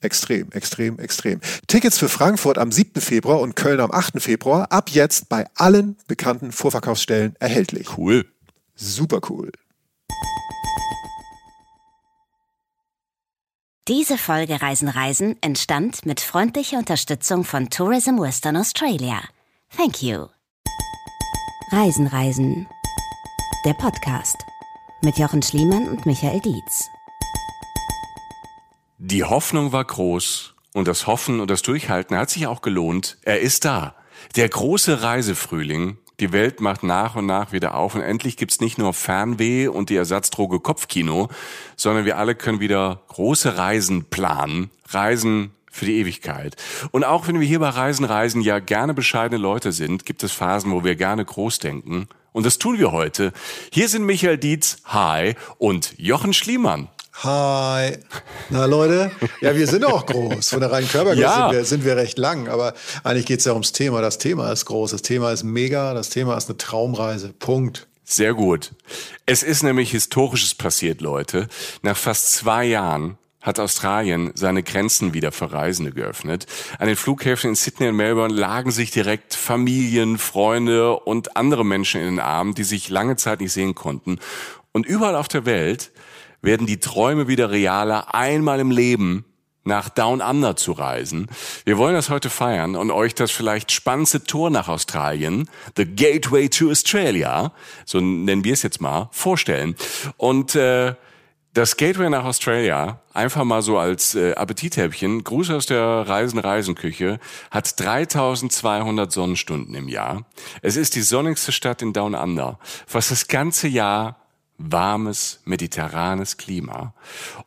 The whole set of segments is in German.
Extrem, extrem, extrem. Tickets für Frankfurt am 7. Februar und Köln am 8. Februar ab jetzt bei allen bekannten Vorverkaufsstellen erhältlich. Cool. Super cool. Diese Folge Reisen Reisen entstand mit freundlicher Unterstützung von Tourism Western Australia. Thank you. Reisen Reisen. Der Podcast mit Jochen Schliemann und Michael Dietz. Die Hoffnung war groß und das Hoffen und das Durchhalten hat sich auch gelohnt. Er ist da. Der große Reisefrühling. Die Welt macht nach und nach wieder auf und endlich gibt's nicht nur Fernweh und die Ersatzdroge Kopfkino, sondern wir alle können wieder große Reisen planen. Reisen für die Ewigkeit. Und auch wenn wir hier bei Reisen Reisen ja gerne bescheidene Leute sind, gibt es Phasen, wo wir gerne groß denken. Und das tun wir heute. Hier sind Michael Dietz, hi, und Jochen Schliemann. Hi. Na Leute, ja, wir sind auch groß. Von der reinen Körpergröße Ja. sind, wir, sind wir recht lang. Aber eigentlich geht es ja ums Thema. Das Thema ist groß. Das Thema ist mega. Das Thema ist eine Traumreise. Punkt. Sehr gut. Es ist nämlich Historisches passiert, Leute. Nach fast zwei Jahren hat Australien seine Grenzen wieder für Reisende geöffnet. An den Flughäfen in Sydney und Melbourne lagen sich direkt Familien, Freunde und andere Menschen in den Armen, die sich lange Zeit nicht sehen konnten. Und überall auf der Welt werden die Träume wieder realer, einmal im Leben nach Down Under zu reisen. Wir wollen das heute feiern und euch das vielleicht spannendste Tor nach Australien, The Gateway to Australia, so nennen wir es jetzt mal, vorstellen. Und äh, das Gateway nach Australia, einfach mal so als äh, Appetithäppchen, Gruß aus der Reisen-Reisenküche, hat 3200 Sonnenstunden im Jahr. Es ist die sonnigste Stadt in Down Under. Fast das ganze Jahr warmes, mediterranes Klima.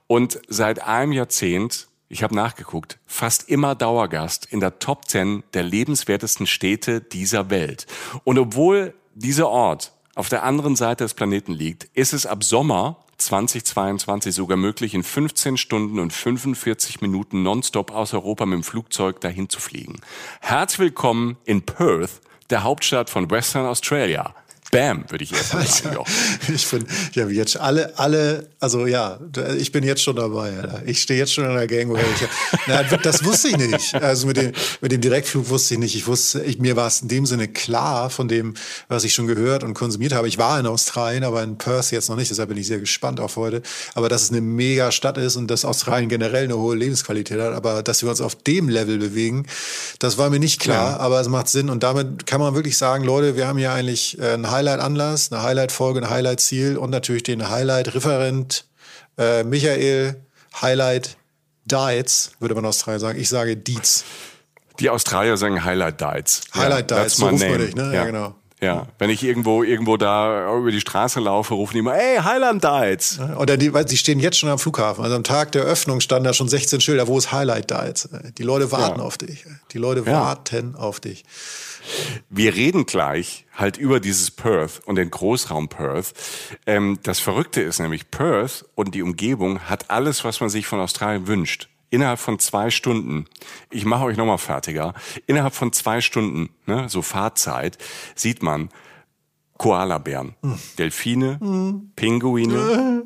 Und seit einem Jahrzehnt, ich habe nachgeguckt, fast immer Dauergast in der Top 10 der lebenswertesten Städte dieser Welt. Und obwohl dieser Ort auf der anderen Seite des Planeten liegt, ist es ab Sommer 2022 sogar möglich, in 15 Stunden und 45 Minuten nonstop aus Europa mit dem Flugzeug dahin zu fliegen. Herzlich willkommen in Perth, der Hauptstadt von Western Australia. Bam, würde ich erst mal sagen. Jochen. Ich bin, ich habe jetzt alle, alle, also ja, ich bin jetzt schon dabei. Alter. Ich stehe jetzt schon in der Gang. Ich, na, das wusste ich nicht. Also mit dem, mit dem Direktflug wusste ich nicht. Ich wusste, ich, mir war es in dem Sinne klar von dem, was ich schon gehört und konsumiert habe. Ich war in Australien, aber in Perth jetzt noch nicht. Deshalb bin ich sehr gespannt auf heute. Aber dass es eine mega Stadt ist und dass Australien generell eine hohe Lebensqualität hat, aber dass wir uns auf dem Level bewegen, das war mir nicht klar. Ja. Aber es macht Sinn und damit kann man wirklich sagen, Leute, wir haben hier eigentlich äh, ein Highlight-Anlass, eine Highlight-Folge, ein Highlight-Ziel und natürlich den Highlight-Referent äh, Michael Highlight Dietz, würde man aus Australien sagen. Ich sage Dietz. Die Australier sagen Highlight Diets. Highlight ja, that's so ruft man name. dich, ne? Ja, Ja, genau. Ja, wenn ich irgendwo irgendwo da über die Straße laufe, rufen die immer, hey, Highland Diets. Oder die, weil die stehen jetzt schon am Flughafen. Also am Tag der Öffnung standen da schon 16 Schilder, wo ist Highlight Diets? Die Leute warten Ja. auf dich. Die Leute Ja. warten auf dich. Wir reden gleich halt über dieses Perth und den Großraum Perth. Ähm, das Verrückte ist nämlich, Perth und die Umgebung hat alles, was man sich von Australien wünscht. Innerhalb von zwei Stunden, ich mache euch nochmal fertiger, innerhalb von zwei Stunden, ne, so Fahrzeit, sieht man Koalabären, Delfine, Pinguine,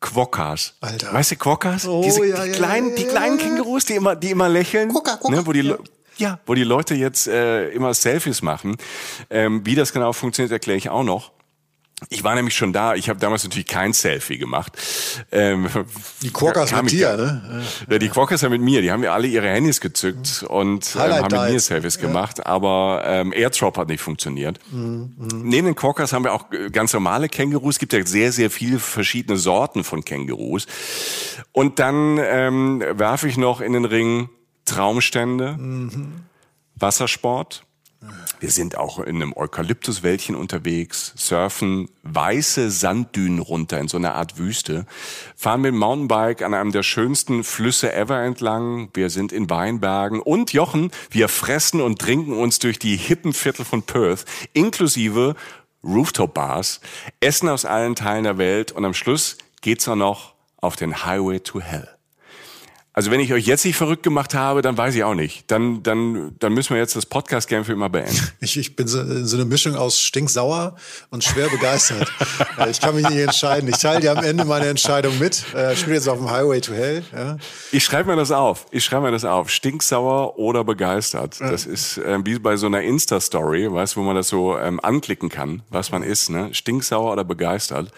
Quokkas. Alter. Weißt du Quokkas? Oh, Diese, ja, die ja, kleinen, ja, die kleinen. Kängurus, die immer, die immer lächeln. Quokka, Quokka. Ne, wo die, ja, wo die Leute jetzt äh, immer Selfies machen. Ähm, wie das genau funktioniert, erkläre ich auch noch. Ich war nämlich schon da. Ich habe damals natürlich kein Selfie gemacht. Ähm, die Quokkas mit dir, ne? Ja, die Quokkas haben mit mir. Die haben ja alle ihre Handys gezückt und ähm, haben mit mir Selfies ja. gemacht. Aber ähm, AirDrop hat nicht funktioniert. Mhm. Neben den Quokkas haben wir auch äh, ganz normale Kängurus. Es gibt ja sehr, sehr viele verschiedene Sorten von Kängurus. Und dann ähm, werfe ich noch in den Ring Traumstände, mhm. Wassersport wir sind auch in einem Eukalyptuswäldchen unterwegs, surfen weiße Sanddünen runter in so einer Art Wüste, fahren mit dem Mountainbike an einem der schönsten Flüsse ever entlang. Wir sind in Weinbergen und Jochen, wir fressen und trinken uns durch die hippen Viertel von Perth, inklusive Rooftop-Bars, essen aus allen Teilen der Welt und am Schluss geht's auch noch auf den Highway to Hell. Also wenn ich euch jetzt nicht verrückt gemacht habe, dann weiß ich auch nicht. Dann, dann, dann müssen wir jetzt das Podcast gern für immer beenden. Ich, ich bin so, so eine Mischung aus stinksauer und schwer begeistert. ich kann mich nicht entscheiden. Ich teile dir am Ende meine Entscheidung mit. Äh, ich bin jetzt auf dem Highway to Hell. Ja. Ich schreibe mir das auf. Ich schreibe mir das auf. Stinksauer oder begeistert. Das ist äh, wie bei so einer Insta-Story, weißt wo man das so ähm, anklicken kann, was man ist. Ne? Stinksauer oder begeistert.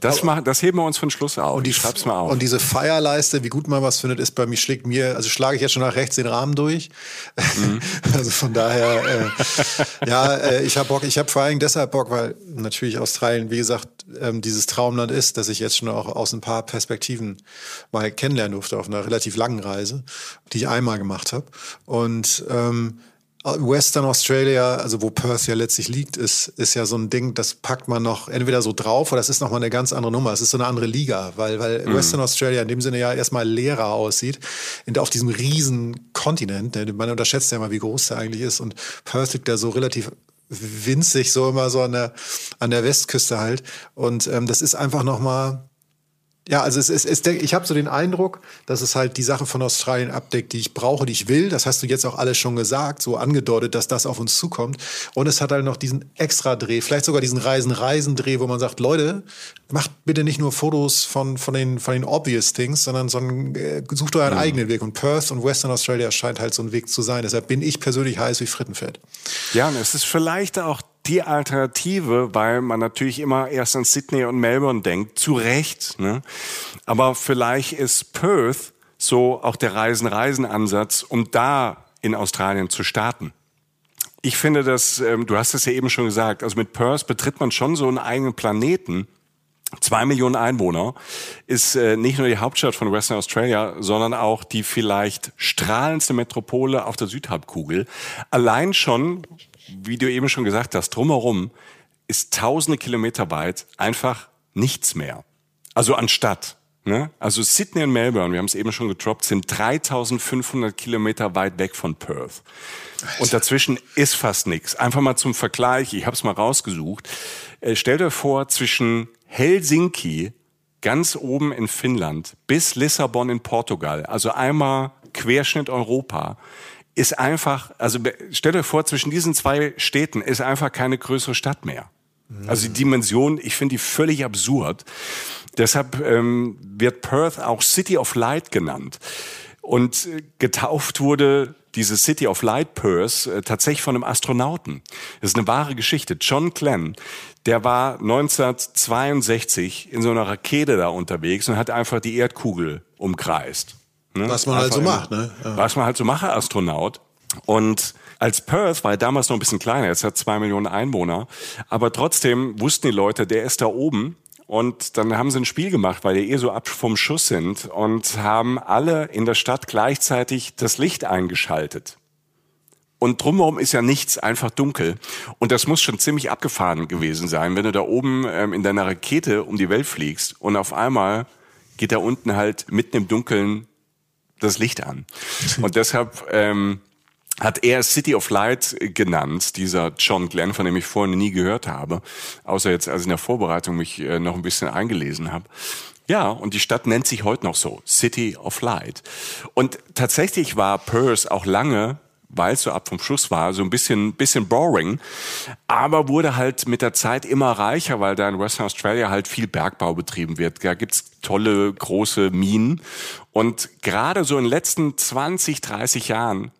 Das, machen, das heben wir uns für den Schluss auf. Und die, ich schreib's mal auf. Und diese Feierleiste, wie gut man was findet, ist bei mir schlägt mir, also schlage ich jetzt schon nach rechts den Rahmen durch. Mhm. Also von daher, äh, ja, äh, ich habe Bock, ich habe vor allem deshalb Bock, weil natürlich Australien, wie gesagt, ähm, dieses Traumland ist, dass ich jetzt schon auch aus ein paar Perspektiven mal kennenlernen durfte auf einer relativ langen Reise, die ich einmal gemacht habe. Und ähm, Western Australia, also wo Perth ja letztlich liegt, ist, ist ja so ein Ding, das packt man noch entweder so drauf oder das ist nochmal eine ganz andere Nummer. Es ist so eine andere Liga, weil, weil mhm. Western Australia in dem Sinne ja erstmal leerer aussieht, in, auf diesem riesen Kontinent. Ne? Man unterschätzt ja mal, wie groß der eigentlich ist. Und Perth liegt da so relativ winzig, so immer so an der, an der Westküste halt. Und ähm, das ist einfach nochmal ja, also es ist, es, ich habe so den Eindruck, dass es halt die Sachen von Australien abdeckt, die ich brauche, die ich will. Das hast du jetzt auch alles schon gesagt, so angedeutet, dass das auf uns zukommt. Und es hat halt noch diesen Extra-Dreh, vielleicht sogar diesen Reisen-Reisen-Dreh, wo man sagt, Leute, macht bitte nicht nur Fotos von, von, den, von den obvious things, sondern, sondern äh, sucht euren mhm. eigenen Weg. Und Perth und Western Australia scheint halt so ein Weg zu sein. Deshalb bin ich persönlich heiß wie Frittenfett. Ja, und es ist vielleicht auch die Alternative, weil man natürlich immer erst an Sydney und Melbourne denkt, zu Recht. Ne? Aber vielleicht ist Perth so auch der Reisen-Reisen-Ansatz, um da in Australien zu starten. Ich finde das, ähm, du hast es ja eben schon gesagt, also mit Perth betritt man schon so einen eigenen Planeten. Zwei Millionen Einwohner ist äh, nicht nur die Hauptstadt von Western Australia, sondern auch die vielleicht strahlendste Metropole auf der Südhalbkugel. Allein schon wie du eben schon gesagt hast, drumherum ist tausende Kilometer weit einfach nichts mehr. Also anstatt. Ne? Also Sydney und Melbourne, wir haben es eben schon getroppt, sind 3500 Kilometer weit weg von Perth. Und dazwischen ist fast nichts. Einfach mal zum Vergleich, ich habe es mal rausgesucht. Äh, stell dir vor, zwischen Helsinki, ganz oben in Finnland, bis Lissabon in Portugal, also einmal Querschnitt Europa, ist einfach, also stell dir vor, zwischen diesen zwei Städten ist einfach keine größere Stadt mehr. Also die Dimension, ich finde die völlig absurd. Deshalb ähm, wird Perth auch City of Light genannt. Und äh, getauft wurde diese City of Light Perth äh, tatsächlich von einem Astronauten. Das ist eine wahre Geschichte. John Glenn, der war 1962 in so einer Rakete da unterwegs und hat einfach die Erdkugel umkreist. Ne? Was man halt so macht, ne? Ja. Was man halt so macht, Astronaut. Und als Perth war er damals noch ein bisschen kleiner, jetzt hat zwei Millionen Einwohner, aber trotzdem wussten die Leute, der ist da oben. Und dann haben sie ein Spiel gemacht, weil die eh so ab vom Schuss sind und haben alle in der Stadt gleichzeitig das Licht eingeschaltet. Und drumherum ist ja nichts, einfach dunkel. Und das muss schon ziemlich abgefahren gewesen sein, wenn du da oben ähm, in deiner Rakete um die Welt fliegst und auf einmal geht da unten halt mitten im Dunkeln das Licht an. Und deshalb ähm, hat er City of Light genannt, dieser John Glenn, von dem ich vorhin nie gehört habe, außer jetzt, als ich in der Vorbereitung mich äh, noch ein bisschen eingelesen habe. Ja, und die Stadt nennt sich heute noch so, City of Light. Und tatsächlich war Perth auch lange weil es so ab vom Schuss war, so ein bisschen, bisschen boring, aber wurde halt mit der Zeit immer reicher, weil da in Western Australia halt viel Bergbau betrieben wird. Da gibt's tolle, große Minen. Und gerade so in den letzten 20, 30 Jahren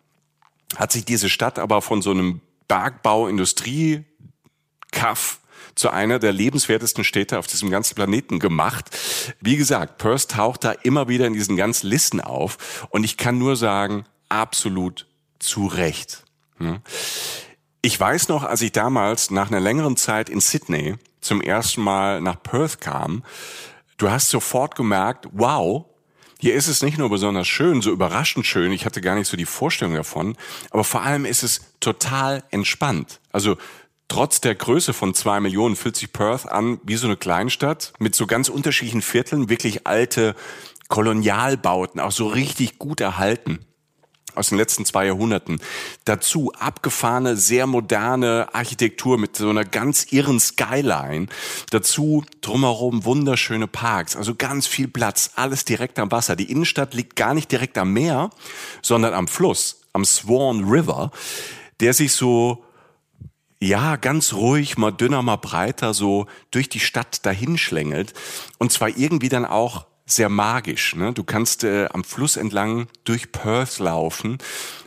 hat sich diese Stadt aber von so einem Bergbau-Industrie-Kaff zu einer der lebenswertesten Städte auf diesem ganzen Planeten gemacht. Wie gesagt, Perth taucht da immer wieder in diesen ganzen Listen auf und ich kann nur sagen, absolut zu Recht. Ich weiß noch, als ich damals nach einer längeren Zeit in Sydney zum ersten Mal nach Perth kam, du hast sofort gemerkt, wow, hier ist es nicht nur besonders schön, so überraschend schön, ich hatte gar nicht so die Vorstellung davon, aber vor allem ist es total entspannt. Also trotz der Größe von zwei Millionen fühlt sich Perth an wie so eine Kleinstadt mit so ganz unterschiedlichen Vierteln, wirklich alte Kolonialbauten, auch so richtig gut erhalten aus den letzten zwei Jahrhunderten. Dazu abgefahrene, sehr moderne Architektur mit so einer ganz irren Skyline. Dazu drumherum wunderschöne Parks, also ganz viel Platz, alles direkt am Wasser. Die Innenstadt liegt gar nicht direkt am Meer, sondern am Fluss, am Swan River, der sich so ja, ganz ruhig, mal dünner, mal breiter, so durch die Stadt dahinschlängelt. Und zwar irgendwie dann auch sehr magisch. Ne? Du kannst äh, am Fluss entlang durch Perth laufen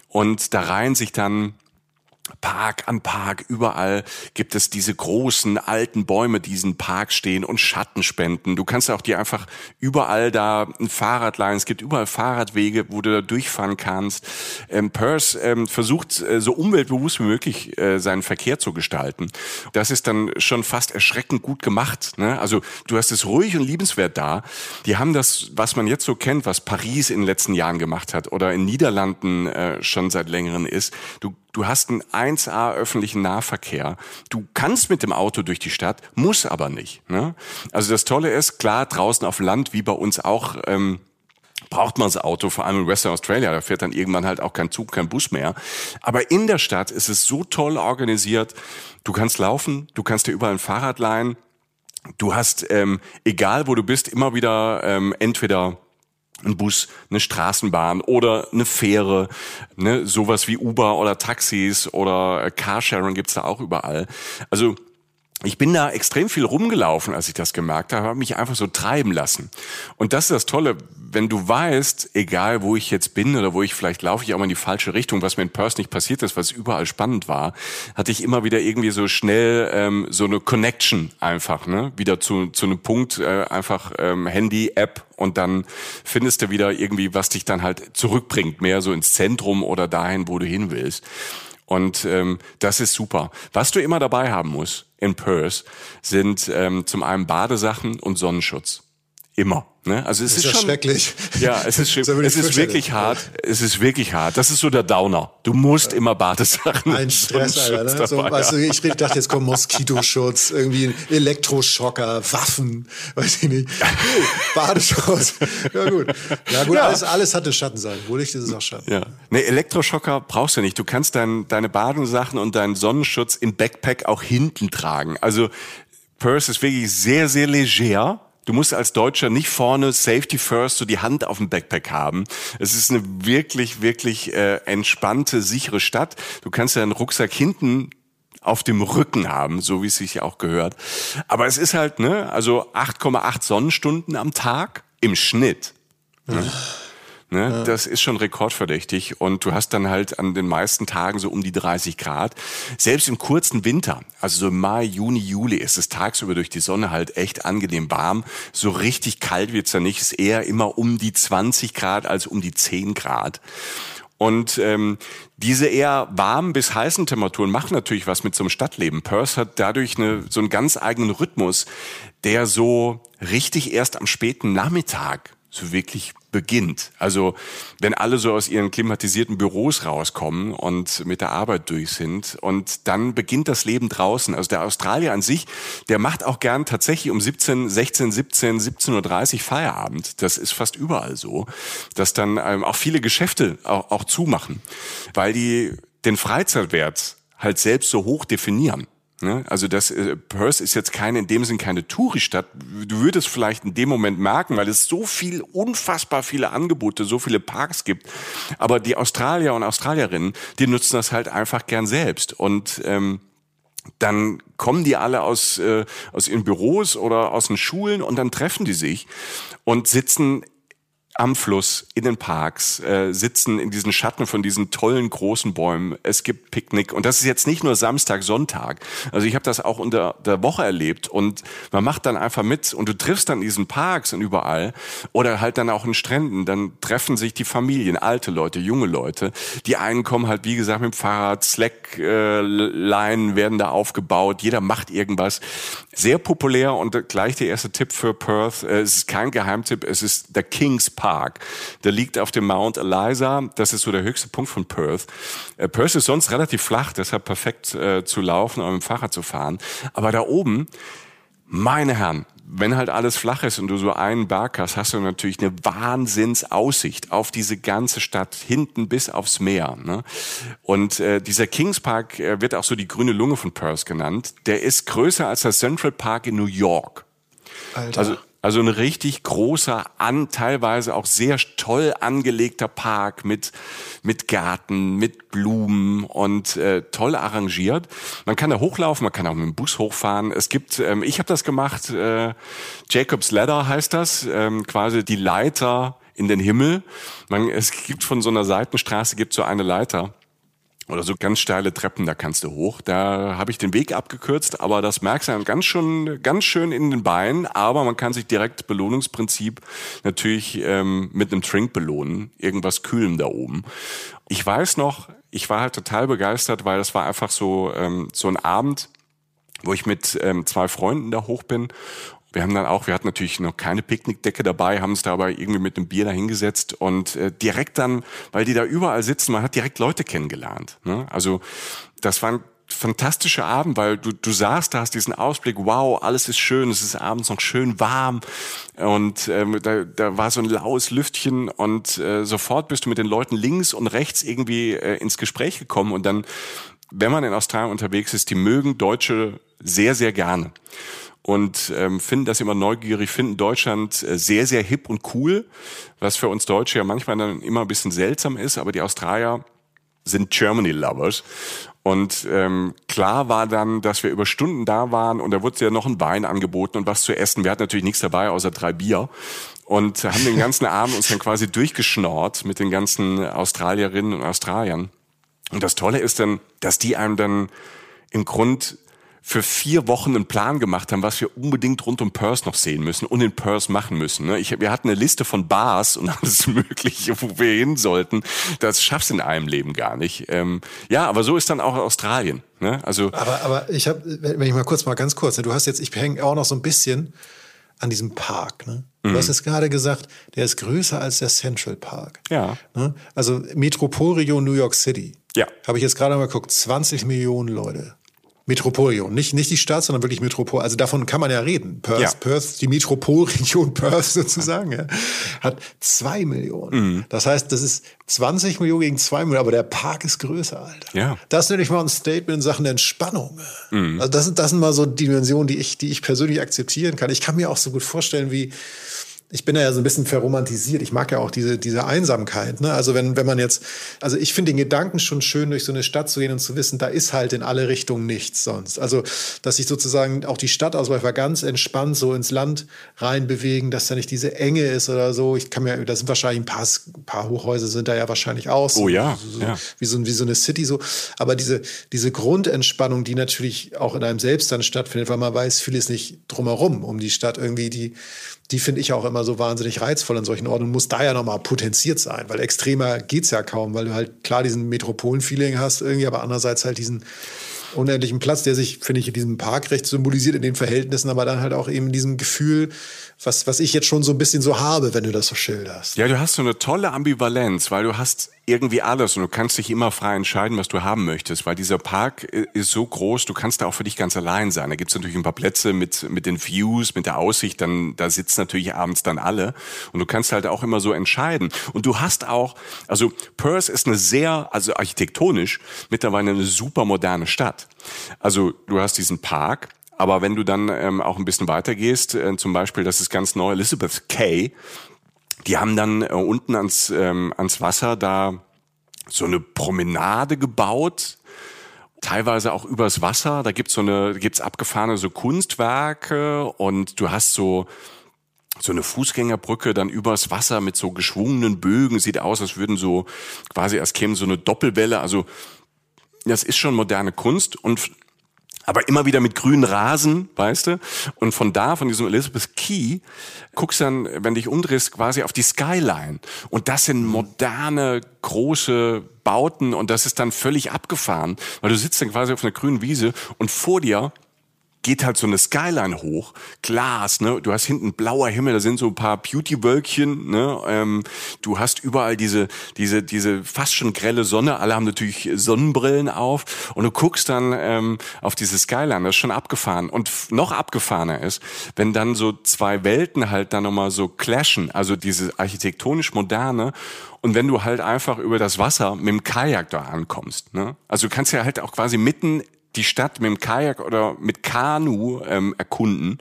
und da reihen sich dann Park an Park, überall gibt es diese großen alten Bäume, die diesen Park stehen und Schatten spenden. Du kannst auch dir einfach überall da ein Fahrrad leihen. Es gibt überall Fahrradwege, wo du da durchfahren kannst. Ähm, Perth ähm, versucht äh, so umweltbewusst wie möglich äh, seinen Verkehr zu gestalten. Das ist dann schon fast erschreckend gut gemacht. Ne? Also du hast es ruhig und liebenswert da. Die haben das, was man jetzt so kennt, was Paris in den letzten Jahren gemacht hat oder in Niederlanden äh, schon seit längerem ist. Du Du hast einen 1A öffentlichen Nahverkehr. Du kannst mit dem Auto durch die Stadt, muss aber nicht. Ne? Also das Tolle ist, klar, draußen auf Land, wie bei uns auch, ähm, braucht man das Auto, vor allem in Western Australia, da fährt dann irgendwann halt auch kein Zug, kein Bus mehr. Aber in der Stadt ist es so toll organisiert. Du kannst laufen, du kannst dir überall ein Fahrrad leihen. Du hast, ähm, egal wo du bist, immer wieder ähm, entweder ein Bus, eine Straßenbahn oder eine Fähre, ne, sowas wie Uber oder Taxis oder Carsharing gibt's da auch überall. Also ich bin da extrem viel rumgelaufen, als ich das gemerkt habe, habe mich einfach so treiben lassen. Und das ist das Tolle, wenn du weißt, egal wo ich jetzt bin oder wo ich vielleicht laufe ich auch mal in die falsche Richtung, was mir in Perth nicht passiert ist, was überall spannend war, hatte ich immer wieder irgendwie so schnell ähm, so eine Connection einfach, ne, wieder zu zu einem Punkt, äh, einfach ähm, Handy, App und dann findest du wieder irgendwie, was dich dann halt zurückbringt, mehr so ins Zentrum oder dahin, wo du hin willst. Und ähm, das ist super. Was du immer dabei haben musst in Perth sind ähm, zum einen Badesachen und Sonnenschutz. Immer. Ne? Also es ist, ist ja schon, schrecklich. Ja, es ist, es ist wirklich hart. Es ist wirklich hart. Das ist so der Downer. Du musst immer Badesachen. Ein Stress, Alter. Ne? So, weißt du, ich dachte, jetzt kommt Moskitoschutz, irgendwie ein Elektroschocker, Waffen, weiß ich nicht. Badeschutz. Ja gut. Ja gut, ja. Alles, alles hatte Schattenseiten. Wo Licht ist es auch Schatten. Ja. Nee, Elektroschocker brauchst du nicht. Du kannst dein, deine Badesachen und deinen Sonnenschutz im Backpack auch hinten tragen. Also Perth ist wirklich sehr, sehr leger Du musst als Deutscher nicht vorne Safety First so die Hand auf dem Backpack haben. Es ist eine wirklich, wirklich äh, entspannte, sichere Stadt. Du kannst ja einen Rucksack hinten auf dem Rücken haben, so wie es sich auch gehört. Aber es ist halt, ne, also 8,8 Sonnenstunden am Tag im Schnitt. Ne? Ne? Ja. Das ist schon rekordverdächtig und du hast dann halt an den meisten Tagen so um die 30 Grad. Selbst im kurzen Winter, also so im Mai, Juni, Juli, ist es tagsüber durch die Sonne halt echt angenehm warm. So richtig kalt wird's ja nicht, ist eher immer um die 20 Grad als um die 10 Grad. Und ähm, diese eher warmen bis heißen Temperaturen machen natürlich was mit so einem Stadtleben. Perth hat dadurch eine, so einen ganz eigenen Rhythmus, der so richtig erst am späten Nachmittag so wirklich beginnt. Also wenn alle so aus ihren klimatisierten Büros rauskommen und mit der Arbeit durch sind und dann beginnt das Leben draußen. Also der Australier an sich, der macht auch gern tatsächlich um 17, 16, 17, 17.30 Uhr Feierabend. Das ist fast überall so, dass dann ähm, auch viele Geschäfte auch, auch zumachen, weil die den Freizeitwert halt selbst so hoch definieren. Ne? Also das äh, Perth ist jetzt keine in dem Sinn keine Touristadt. Du würdest vielleicht in dem Moment merken, weil es so viel unfassbar viele Angebote, so viele Parks gibt. Aber die Australier und Australierinnen, die nutzen das halt einfach gern selbst und ähm, dann kommen die alle aus, äh, aus ihren Büros oder aus den Schulen und dann treffen die sich und sitzen am Fluss, in den Parks, äh, sitzen in diesen Schatten von diesen tollen großen Bäumen. Es gibt Picknick und das ist jetzt nicht nur Samstag, Sonntag. Also ich habe das auch unter der Woche erlebt und man macht dann einfach mit und du triffst dann diesen Parks und überall oder halt dann auch in Stränden. Dann treffen sich die Familien, alte Leute, junge Leute. Die einen kommen halt wie gesagt mit dem Fahrrad, Slackline werden da aufgebaut. Jeder macht irgendwas. Sehr populär und gleich der erste Tipp für Perth. Äh, es ist kein Geheimtipp, es ist der Kings Park. Der liegt auf dem Mount Eliza. Das ist so der höchste Punkt von Perth. Äh, Perth ist sonst relativ flach, deshalb perfekt äh, zu laufen oder mit dem Fahrrad zu fahren. Aber da oben, meine Herren, wenn halt alles flach ist und du so einen Berg hast, hast du natürlich eine Wahnsinnsaussicht auf diese ganze Stadt, hinten bis aufs Meer. Ne? Und äh, dieser Kings Park äh, wird auch so die grüne Lunge von Perth genannt. Der ist größer als der Central Park in New York. Alter. Also also ein richtig großer, an, teilweise auch sehr toll angelegter Park mit, mit Garten, mit Blumen und äh, toll arrangiert. Man kann da hochlaufen, man kann auch mit dem Bus hochfahren. Es gibt, ähm, ich habe das gemacht, äh, Jacob's Ladder heißt das, ähm, quasi die Leiter in den Himmel. Man, es gibt von so einer Seitenstraße gibt so eine Leiter oder so ganz steile Treppen, da kannst du hoch. Da habe ich den Weg abgekürzt, aber das merkst du dann ganz schon, ganz schön in den Beinen. Aber man kann sich direkt Belohnungsprinzip natürlich ähm, mit einem Trink belohnen, irgendwas Kühlem da oben. Ich weiß noch, ich war halt total begeistert, weil das war einfach so ähm, so ein Abend, wo ich mit ähm, zwei Freunden da hoch bin wir haben dann auch, wir hatten natürlich noch keine Picknickdecke dabei, haben uns da aber irgendwie mit einem Bier da hingesetzt und äh, direkt dann, weil die da überall sitzen, man hat direkt Leute kennengelernt. Ne? Also das war ein fantastischer Abend, weil du, du saßt, da hast diesen Ausblick, wow, alles ist schön, es ist abends noch schön warm und ähm, da, da war so ein laues Lüftchen und äh, sofort bist du mit den Leuten links und rechts irgendwie äh, ins Gespräch gekommen und dann, wenn man in Australien unterwegs ist, die mögen Deutsche sehr, sehr gerne und ähm, finden das immer neugierig, finden Deutschland äh, sehr, sehr hip und cool, was für uns Deutsche ja manchmal dann immer ein bisschen seltsam ist, aber die Australier sind Germany Lovers. Und ähm, klar war dann, dass wir über Stunden da waren und da wurde ja noch ein Wein angeboten und was zu essen. Wir hatten natürlich nichts dabei, außer drei Bier. Und haben den ganzen Abend uns dann quasi durchgeschnort mit den ganzen Australierinnen und Australiern. Und das Tolle ist dann, dass die einem dann im Grund für vier Wochen einen Plan gemacht haben, was wir unbedingt rund um Perth noch sehen müssen und in Perth machen müssen. Ne? Ich, wir hatten eine Liste von Bars und alles Mögliche, wo wir hin sollten. Das schaffst du in einem Leben gar nicht. Ähm, ja, aber so ist dann auch Australien. Ne? Also aber, aber ich habe, wenn ich mal kurz mal ganz kurz, ne, du hast jetzt, ich hänge auch noch so ein bisschen an diesem Park. Ne? Du mhm. hast jetzt gerade gesagt, der ist größer als der Central Park. Ja. Ne? Also Metropolregion New York City. Ja. Habe ich jetzt gerade mal geguckt, 20 Millionen Leute. Metropolregion, nicht, nicht die Stadt, sondern wirklich Metropol. Also davon kann man ja reden. Perth, ja. Perth die Metropolregion Perth sozusagen, ja, hat zwei Millionen. Mhm. Das heißt, das ist 20 Millionen gegen zwei Millionen, aber der Park ist größer, Alter. Ja. Das nenne ich mal ein Statement in Sachen Entspannung. Mhm. Also das sind, das sind mal so Dimensionen, die ich, die ich persönlich akzeptieren kann. Ich kann mir auch so gut vorstellen, wie, ich bin ja so ein bisschen verromantisiert. Ich mag ja auch diese, diese Einsamkeit. Ne? Also wenn, wenn man jetzt, also ich finde den Gedanken schon schön, durch so eine Stadt zu gehen und zu wissen, da ist halt in alle Richtungen nichts sonst. Also, dass sich sozusagen auch die Stadtausläufer ganz entspannt so ins Land reinbewegen, dass da nicht diese Enge ist oder so. Ich kann mir, da sind wahrscheinlich ein paar, ein paar Hochhäuser sind da ja wahrscheinlich aus. Oh ja, so, ja. Wie, so, wie so eine City so. Aber diese, diese Grundentspannung, die natürlich auch in einem selbst dann stattfindet, weil man weiß, viel ist nicht drumherum um die Stadt irgendwie, die, die finde ich auch immer so wahnsinnig reizvoll an solchen Orten und muss da ja nochmal potenziert sein, weil extremer geht's ja kaum, weil du halt klar diesen Metropolen-Feeling hast irgendwie, aber andererseits halt diesen unendlichen Platz, der sich, finde ich, in diesem Park recht symbolisiert in den Verhältnissen, aber dann halt auch eben in diesem Gefühl, was, was ich jetzt schon so ein bisschen so habe, wenn du das so schilderst. Ja, du hast so eine tolle Ambivalenz, weil du hast irgendwie alles und du kannst dich immer frei entscheiden, was du haben möchtest, weil dieser Park ist so groß, du kannst da auch für dich ganz allein sein. Da gibt's natürlich ein paar Plätze mit, mit den Views, mit der Aussicht, dann da sitzen natürlich abends dann alle und du kannst halt auch immer so entscheiden. Und du hast auch, also Perth ist eine sehr, also architektonisch mittlerweile eine super moderne Stadt. Also du hast diesen Park, aber wenn du dann ähm, auch ein bisschen weiter gehst, äh, zum Beispiel, das ist ganz neu, Elizabeth Kay, die haben dann äh, unten ans, ähm, ans Wasser da so eine Promenade gebaut, teilweise auch übers Wasser. Da gibt's so eine, gibt's abgefahrene so Kunstwerke und du hast so so eine Fußgängerbrücke dann übers Wasser mit so geschwungenen Bögen. Sieht aus, als würden so quasi, als käme so eine Doppelwelle. Also das ist schon moderne Kunst und aber immer wieder mit grünen Rasen, weißt du? Und von da, von diesem Elizabeth Key, guckst dann, wenn dich umdrehst, quasi auf die Skyline. Und das sind moderne, große Bauten und das ist dann völlig abgefahren, weil du sitzt dann quasi auf einer grünen Wiese und vor dir geht halt so eine Skyline hoch, Glas, ne? Du hast hinten blauer Himmel, da sind so ein paar Beauty-Wölkchen, ne? Ähm, du hast überall diese, diese, diese fast schon grelle Sonne. Alle haben natürlich Sonnenbrillen auf und du guckst dann ähm, auf diese Skyline. Das ist schon abgefahren. Und noch abgefahrener ist, wenn dann so zwei Welten halt dann nochmal so clashen, also diese architektonisch moderne und wenn du halt einfach über das Wasser mit dem Kajak da ankommst, ne? Also du kannst ja halt auch quasi mitten die Stadt mit dem Kajak oder mit Kanu ähm, erkunden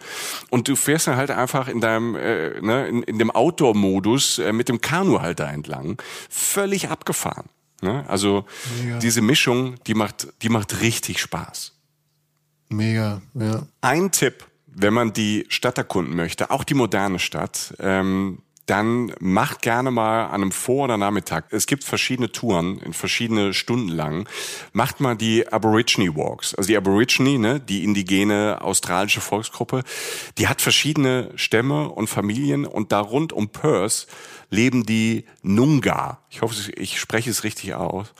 und du fährst dann halt einfach in deinem äh, ne, in, in dem Outdoor-Modus äh, mit dem Kanu halt da entlang, völlig abgefahren. Ne? Also Mega. diese Mischung, die macht, die macht richtig Spaß. Mega, ja. Ein Tipp, wenn man die Stadt erkunden möchte, auch die moderne Stadt, ähm, dann macht gerne mal an einem Vor- oder Nachmittag, es gibt verschiedene Touren, in verschiedene Stunden lang, macht mal die Aborigine Walks. Also die Aborigine, ne, die indigene australische Volksgruppe, die hat verschiedene Stämme und Familien und da rund um Perth leben die Nunga. Ich hoffe, ich spreche es richtig aus.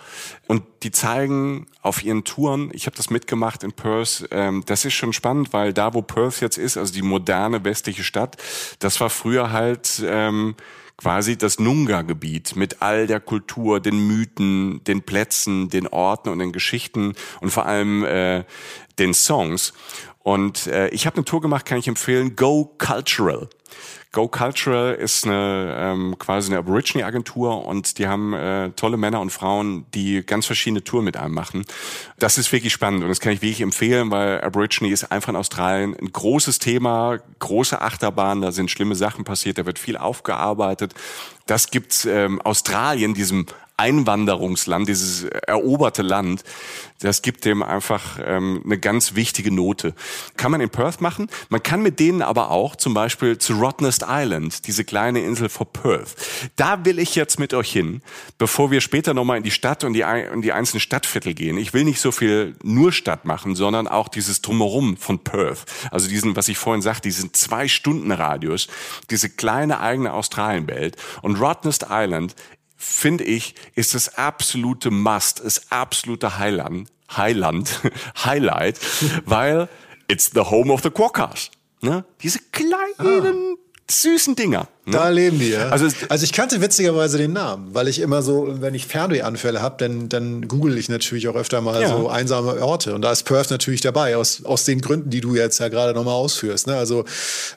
Und die zeigen auf ihren Touren, ich habe das mitgemacht in Perth, ähm, das ist schon spannend, weil da, wo Perth jetzt ist, also die moderne westliche Stadt, das war früher halt ähm, quasi das Nunga-Gebiet mit all der Kultur, den Mythen, den Plätzen, den Orten und den Geschichten und vor allem äh, den Songs. Und äh, ich habe eine Tour gemacht, kann ich empfehlen, Go Cultural. Go Cultural ist eine ähm, quasi eine Aborigine-Agentur und die haben äh, tolle Männer und Frauen, die ganz verschiedene Touren mit einem machen. Das ist wirklich spannend und das kann ich wirklich empfehlen, weil Aborigine ist einfach in Australien ein großes Thema, große Achterbahn, da sind schlimme Sachen passiert, da wird viel aufgearbeitet. Das gibt ähm, Australien, diesem Einwanderungsland, dieses eroberte Land, das gibt dem einfach ähm, eine ganz wichtige Note. Kann man in Perth machen. Man kann mit denen aber auch zum Beispiel zu Rottnest Island, diese kleine Insel vor Perth. Da will ich jetzt mit euch hin, bevor wir später nochmal in die Stadt und die, in die einzelnen Stadtviertel gehen. Ich will nicht so viel nur Stadt machen, sondern auch dieses Drumherum von Perth. Also diesen, was ich vorhin sagte, diesen zwei Stunden Radius, diese kleine eigene Australienwelt. Und Rottnest Island finde ich, ist das absolute Must, ist absolute Highland, Highland, Highlight, weil it's the home of the Quokkas. Ne? Diese kleinen, ah. süßen Dinger. Ne? Da leben die, ja. Also, also ich kannte witzigerweise den Namen, weil ich immer so, wenn ich Fernwehanfälle habe, dann, dann google ich natürlich auch öfter mal ja. so einsame Orte. Und da ist Perth natürlich dabei, aus, aus den Gründen, die du jetzt ja gerade nochmal ausführst. Ne? Also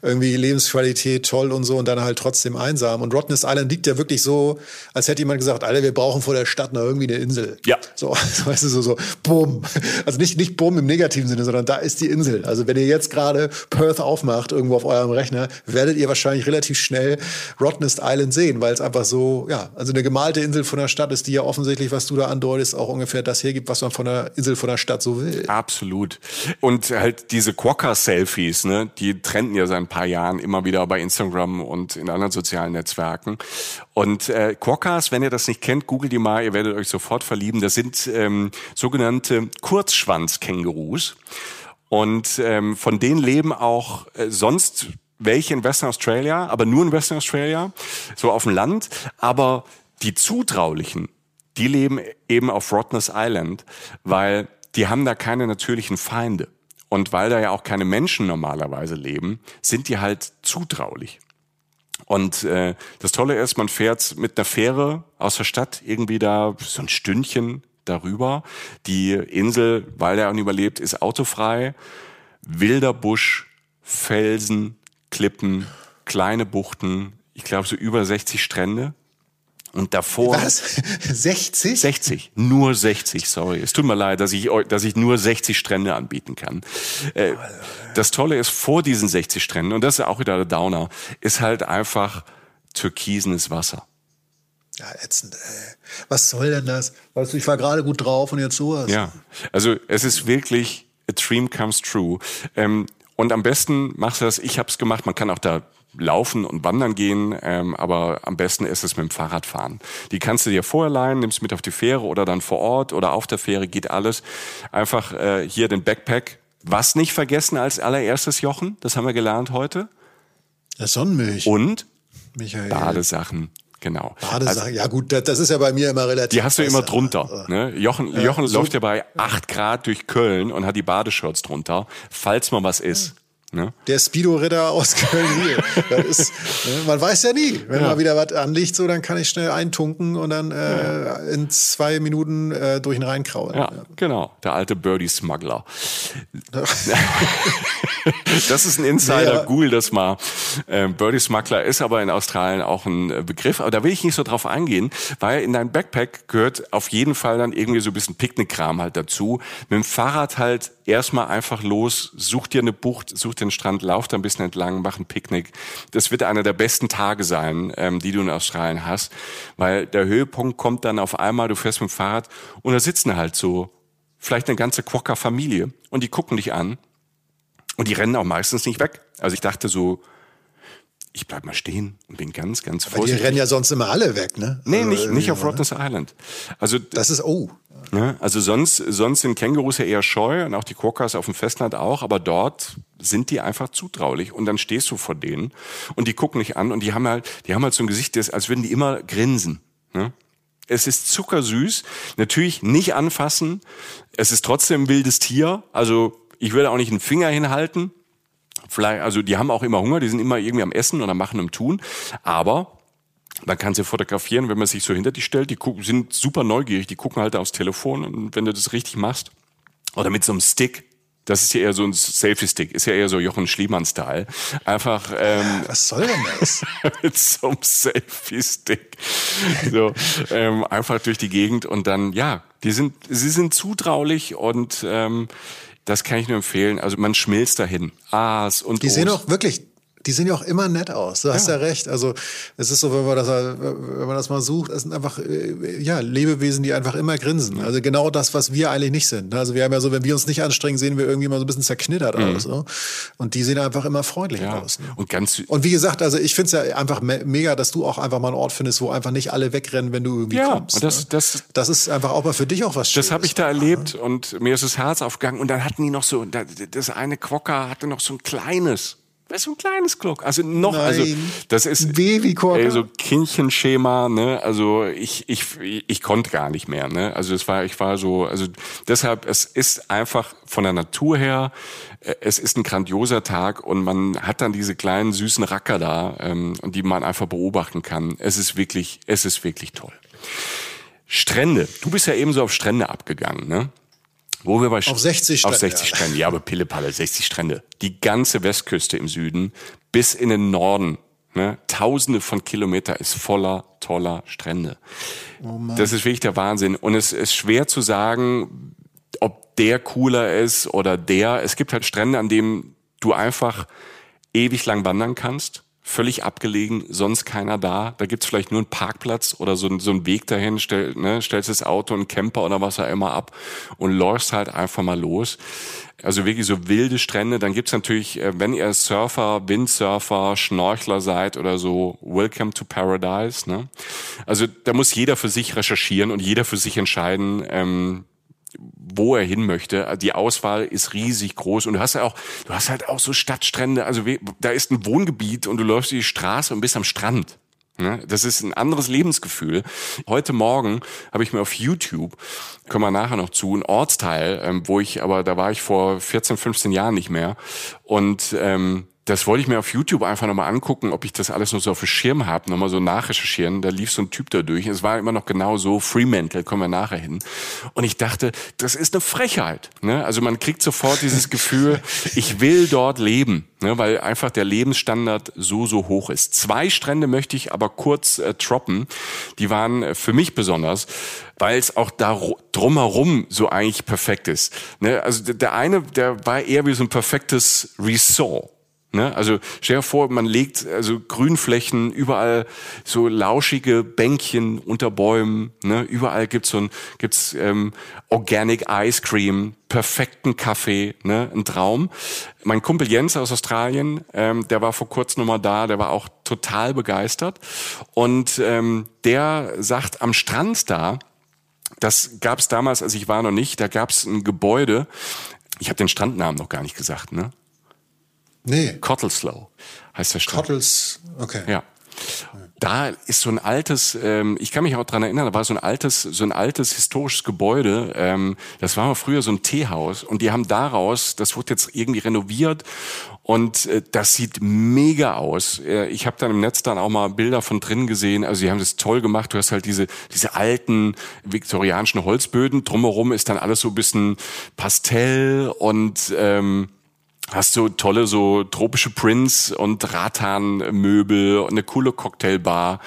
irgendwie Lebensqualität toll und so und dann halt trotzdem einsam. Und Rottnest Island liegt ja wirklich so, als hätte jemand gesagt, Alter, wir brauchen vor der Stadt noch irgendwie eine Insel. Ja. So, weißt du, so, so, bumm. Also nicht, nicht bumm im negativen Sinne, sondern da ist die Insel. Also wenn ihr jetzt gerade Perth aufmacht, irgendwo auf eurem Rechner, werdet ihr wahrscheinlich relativ schnell Rottnest Island sehen, weil es einfach so, ja, also eine gemalte Insel von der Stadt ist, die ja offensichtlich, was du da andeutest, auch ungefähr das hergibt, was man von der Insel von der Stadt so will. Absolut. Und halt diese Quokka-Selfies, ne, die trenden ja seit ein paar Jahren immer wieder bei Instagram und in anderen sozialen Netzwerken. Und äh, Quokkas, wenn ihr das nicht kennt, googelt die mal, ihr werdet euch sofort verlieben. Das sind ähm, sogenannte Kurzschwanzkängurus. Und ähm, von denen leben auch äh, sonst welche in Western Australia, aber nur in Western Australia, so auf dem Land. Aber die Zutraulichen, die leben eben auf Rottnest Island, weil die haben da keine natürlichen Feinde. Und weil da ja auch keine Menschen normalerweise leben, sind die halt zutraulich. Und äh, das Tolle ist, man fährt mit einer Fähre aus der Stadt irgendwie da so ein Stündchen darüber. Die Insel, weil der überlebt, ist autofrei. Wilder Busch, Felsen, Klippen, kleine Buchten, ich glaube so über 60 Strände. Und davor. Was? 60? 60. Nur 60, sorry. Es tut mir leid, dass ich, dass ich nur 60 Strände anbieten kann. Äh, das Tolle ist, vor diesen 60 Stränden, und das ist auch wieder der Downer, ist halt einfach türkisenes Wasser. Ja, ätzend, ey. Was soll denn das? Weißt du, ich war gerade gut drauf und jetzt sowas. Ja, also es ist wirklich a dream comes true. Ähm, und am besten machst du das, ich habe es gemacht, man kann auch da laufen und wandern gehen, ähm, aber am besten ist es mit dem Fahrrad fahren. Die kannst du dir vorher leihen, nimmst mit auf die Fähre oder dann vor Ort oder auf der Fähre geht alles. Einfach äh, hier den Backpack. Was nicht vergessen als allererstes Jochen, das haben wir gelernt heute. Der Sonnenmilch. Und Michael. Badesachen. Genau. Badesachen. Also, ja gut, das, das ist ja bei mir immer relativ. die hast du immer drunter. Ne? Jochen, Jochen so- läuft ja bei acht Grad durch Köln und hat die Badeshirts drunter, falls mal was ist. Ne? Der Speedo-Ritter aus Köln ist, ne, man weiß ja nie. Wenn mal wieder was anliegt, so, dann kann ich schnell eintunken und dann äh, in zwei Minuten äh, durch den Rhein kraulen. Ja, genau. Der alte Birdie-Smuggler. das ist ein Insider, aber- google das mal. Ähm, Birdie-Smuggler ist aber in Australien auch ein äh, Begriff. Aber da will ich nicht so drauf eingehen, weil in dein Backpack gehört auf jeden Fall dann irgendwie so ein bisschen Picknickkram halt dazu. Mit dem Fahrrad halt erstmal einfach los, such dir eine Bucht, such den Strand, lauf da ein bisschen entlang, mach ein Picknick. Das wird einer der besten Tage sein, ähm, die du in Australien hast, weil der Höhepunkt kommt dann auf einmal, du fährst mit dem Fahrrad und da sitzen halt so vielleicht eine ganze Quokka-Familie und die gucken dich an und die rennen auch meistens nicht weg. Also ich dachte so, ich bleib mal stehen und bin ganz, ganz Weil die vorsichtig. rennen ja sonst immer alle weg, ne? Nee, Also nicht, nicht auf? Rottnest Island. Also Das ist, oh. Ne? Also sonst, sonst sind Kängurus ja eher scheu und auch die Quokkas auf dem Festland auch, aber dort sind die einfach zutraulich und dann stehst du vor denen und die gucken dich an und die haben halt, die haben halt so ein Gesicht, das, als würden die immer grinsen. Ne? Es ist zuckersüß, natürlich nicht anfassen, es ist trotzdem ein wildes Tier, also ich würde auch nicht einen Finger hinhalten, vielleicht, also die haben auch immer Hunger, die sind immer irgendwie am Essen oder machen am Tun, aber man kann sie fotografieren, wenn man sich so hinter die stellt. Die gucken, sind super neugierig, die gucken halt aufs Telefon und wenn du das richtig machst oder mit so einem Stick, das ist ja eher so ein Selfie-Stick, ist ja eher so Jochen Schliemann-Style. Einfach ähm, Was soll denn das? mit so einem Selfie-Stick. So, ähm, einfach durch die Gegend und dann, ja, die sind, sie sind zutraulich und ähm, das kann ich nur empfehlen. Also man schmilzt dahin. A's und Die sehen auch wirklich, die sehen ja auch immer nett aus. Du hast ja, recht. Also es ist so, wenn man das, wenn man das mal sucht, es sind einfach äh, ja Lebewesen, die einfach immer grinsen. Also genau das, was wir eigentlich nicht sind. Also wir haben ja so, wenn wir uns nicht anstrengen, sehen wir irgendwie mal so ein bisschen zerknittert aus. So. Und die sehen einfach immer freundlich Mhm. ja. aus. Ne? Und ganz Und wie gesagt, also ich finde es ja einfach me mega, dass du auch einfach mal einen Ort findest, wo einfach nicht alle wegrennen, wenn du irgendwie Ja, kommst. und das- ne? das- das ist einfach auch mal für dich auch was Das Schönes. habe ich da erlebt und mir ist das Herz aufgegangen. Und dann hatten die noch so, da- das eine Quokka hatte noch so ein kleines, weißt du, ein kleines Glock. Also noch, also Nein. das ist ey, so Kindchenschema, ne? Also ich, ich, ich konnte gar nicht mehr, ne? Also es war, ich war so, also deshalb, es ist einfach von der Natur her, äh, es ist ein grandioser Tag und man hat dann diese kleinen süßen Racker da, ähm, die man einfach beobachten kann. Es ist wirklich, es ist wirklich toll. Strände. Du bist ja eben so auf Strände abgegangen, ne? Wo wir bei Auf 60 Auf Strände, 60 ja. Strände, ja, aber Pillepalle, 60 Strände. Die ganze Westküste im Süden bis in den Norden. Ne? Tausende von Kilometer ist voller toller Strände. Oh das ist wirklich der Wahnsinn. Und es ist schwer zu sagen, ob der cooler ist oder der. Es gibt halt Strände, an denen du einfach ewig lang wandern kannst. Völlig abgelegen, sonst keiner da. Da gibt's vielleicht nur einen Parkplatz oder so, so einen Weg dahin, stell, ne, stellst das Auto, einen Camper oder was auch immer ab und läufst halt einfach mal los. Also wirklich so wilde Strände. Dann gibt's natürlich, äh, wenn ihr Surfer, Windsurfer, Schnorchler seid oder so, Welcome to Paradise. Ne? Also da muss jeder für sich recherchieren und jeder für sich entscheiden, ähm, wo er hin möchte. Die Auswahl ist riesig groß und du hast ja auch, du hast halt auch so Stadtstrände. Also da ist ein Wohngebiet und du läufst die Straße und bist am Strand. Ne? Das ist ein anderes Lebensgefühl. Heute Morgen habe ich mir auf YouTube, kommen wir nachher noch zu, einen Ortsteil, ähm, wo ich, aber da war ich vor 14, 15 Jahren nicht mehr. Und ähm, das wollte ich mir auf YouTube einfach nochmal angucken, ob ich das alles noch so auf dem Schirm habe, nochmal so nachrecherchieren. Da lief so ein Typ da durch. Es war immer noch genau so, Fremantle, kommen wir nachher hin. Und ich dachte, das ist eine Frechheit. Ne? Also man kriegt sofort dieses Gefühl, ich will dort leben, ne? weil einfach der Lebensstandard so, so hoch ist. Zwei Strände möchte ich aber kurz äh, droppen. Die waren äh, für mich besonders, weil es auch da ru- drumherum so eigentlich perfekt ist. Ne? Also der- der eine, der war eher wie so ein perfektes Resort. Ne? Also stell dir vor, man legt also Grünflächen, überall so lauschige Bänkchen unter Bäumen, ne? überall gibt's so ein gibt's ähm, Organic Ice Cream, perfekten Kaffee, ne? ein Traum. Mein Kumpel Jens aus Australien, ähm, der war vor kurzem nochmal da, der war auch total begeistert und ähm, der sagt am Strand da, das gab's damals, als ich war noch nicht, da gab's ein Gebäude, ich habe den Strandnamen noch gar nicht gesagt, ne? Nee. Cottelslow heißt der Strand. Cottles, okay. Ja. Da ist so ein altes, ähm, ich kann mich auch dran erinnern, da war so ein altes, so ein altes historisches Gebäude. Ähm, das war mal früher so ein Teehaus und die haben daraus, das wurde jetzt irgendwie renoviert und äh, das sieht mega aus. Äh, ich habe dann im Netz dann auch mal Bilder von drin gesehen. Also sie haben das toll gemacht. Du hast halt diese diese alten viktorianischen Holzböden. Drumherum ist dann alles so ein bisschen Pastell und ähm, hast du tolle so tropische Prints und Rattan-Möbel und eine coole Cocktailbar.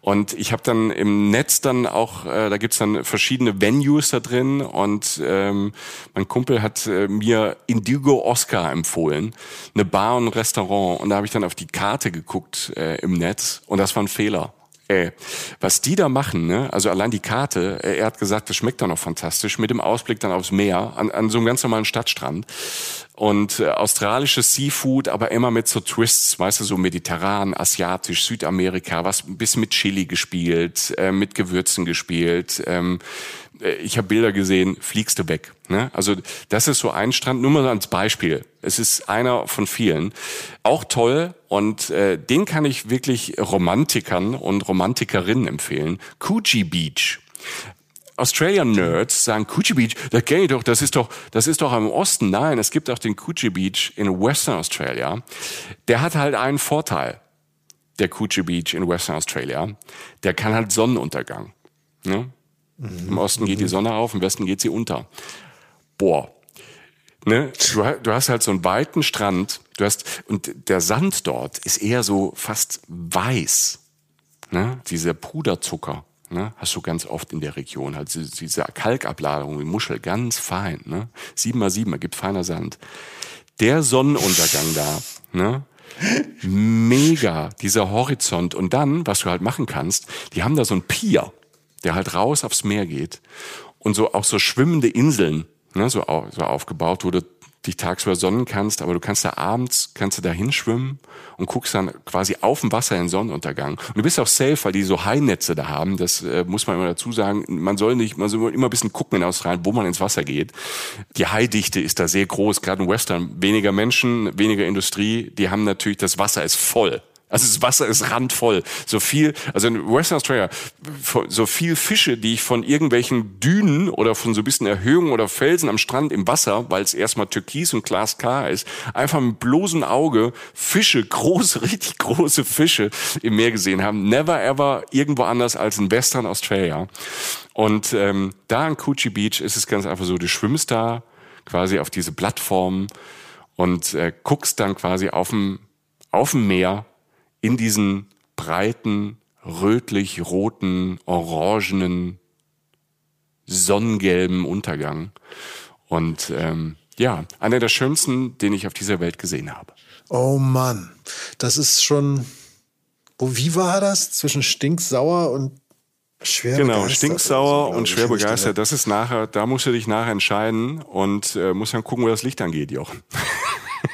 Und ich habe dann im Netz dann auch, äh, da gibt's dann verschiedene Venues da drin und ähm, mein Kumpel hat äh, mir Indigo Oscar empfohlen, eine Bar und ein Restaurant. Und da habe ich dann auf die Karte geguckt äh, im Netz und das war ein Fehler. Ey, was die da machen, ne? also allein die Karte, äh, er hat gesagt, das schmeckt doch noch fantastisch, mit dem Ausblick dann aufs Meer, an, an so einem ganz normalen Stadtstrand und äh, australisches Seafood, aber immer mit so Twists, weißt du, so mediterran, asiatisch, Südamerika, was bisschen mit Chili gespielt, äh, mit Gewürzen gespielt. Ähm, äh, ich habe Bilder gesehen, fliegst du weg. Ne? Also das ist so ein Strand, nur mal als Beispiel. Es ist einer von vielen. Auch toll und äh, den kann ich wirklich Romantikern und Romantikerinnen empfehlen. Coogee Beach. Australian Nerds sagen Coochie Beach, das kenne ich doch, das ist doch, das ist doch im Osten. Nein, es gibt auch den Coochie Beach in Western Australia. Der hat halt einen Vorteil, der Coochie Beach in Western Australia. Der kann halt Sonnenuntergang. Ne? Mhm. Im Osten geht die Sonne auf, im Westen geht sie unter. Boah. Ne? Du, du hast halt so einen weiten Strand, du hast, und der Sand dort ist eher so fast weiß. Ne? Dieser Puderzucker. Ne, hast du ganz oft in der Region. Halt diese Kalkabladung, die Muschel, ganz fein. Ne? Sieben mal sieben, ergibt feiner Sand. Der Sonnenuntergang da, ne? mega, dieser Horizont. Und dann, was du halt machen kannst, die haben da so ein Pier, der halt raus aufs Meer geht. Und so auch so schwimmende Inseln, ne, so, so aufgebaut, wo du dich tagsüber sonnen kannst, aber du kannst da abends, kannst du da hinschwimmen und guckst dann quasi auf dem Wasser in Sonnenuntergang. Und du bist auch safe, weil die so Hainetze da haben, das äh, muss man immer dazu sagen. Man soll nicht, man soll immer ein bisschen gucken in Australien, wo man ins Wasser geht. Die Haidichte ist da sehr groß, gerade in Western. Weniger Menschen, weniger Industrie, die haben natürlich, das Wasser ist voll. Also das Wasser ist randvoll. So viel, also in Western Australia, so viel Fische, die ich von irgendwelchen Dünen oder von so ein bisschen Erhöhungen oder Felsen am Strand im Wasser, weil es erstmal türkis und glasklar ist, einfach mit bloßem Auge Fische, große, richtig große Fische im Meer gesehen haben. Never ever irgendwo anders als in Western Australia. Und ähm, da an Coochie Beach ist es ganz einfach so, du schwimmst da quasi auf diese Plattform und äh, guckst dann quasi auf dem auf dem Meer in diesen breiten, rötlich-roten, orangenen, sonnengelben Untergang. Und ähm, ja, einer der schönsten, den ich auf dieser Welt gesehen habe. Oh Mann, das ist schon. Wo, wie war das? Zwischen stinksauer und schwer genau, begeistert? stinksauer Also, und schwer begeistert. Das ist nachher, da musst du dich nachher entscheiden und äh, musst dann gucken, wo das Licht angeht, Jochen.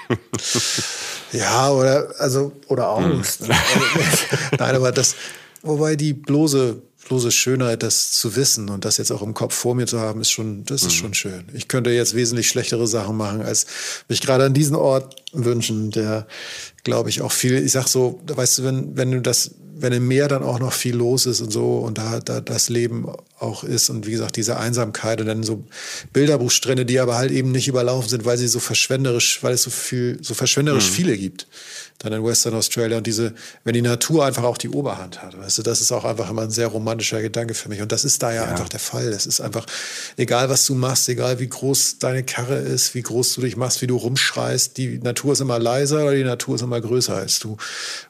Ja, oder also oder Angst. Hm. ne? Also, Nein, aber das, wobei die bloße, bloße Schönheit, das zu wissen und das jetzt auch im Kopf vor mir zu haben, ist schon, das ist schon schön. Ich könnte jetzt wesentlich schlechtere Sachen machen, als mich gerade an diesen Ort wünschen, der, glaube ich, auch viel, ich sag so, weißt du, wenn, wenn du das, wenn im Meer dann auch noch viel los ist und so und da, da das Leben auch ist und wie gesagt, diese Einsamkeit und dann so Bilderbuchstrände, die aber halt eben nicht überlaufen sind, weil sie so verschwenderisch, weil es so viel, so verschwenderisch viele gibt. Dann in Western Australia und diese, wenn die Natur einfach auch die Oberhand hat, weißt du, das ist auch einfach immer ein sehr romantischer Gedanke für mich. Und das ist da ja, einfach der Fall. Das ist einfach, egal was du machst, egal wie groß deine Karre ist, wie groß du dich machst, wie du rumschreist, die Natur ist immer leiser oder die Natur ist immer größer als du.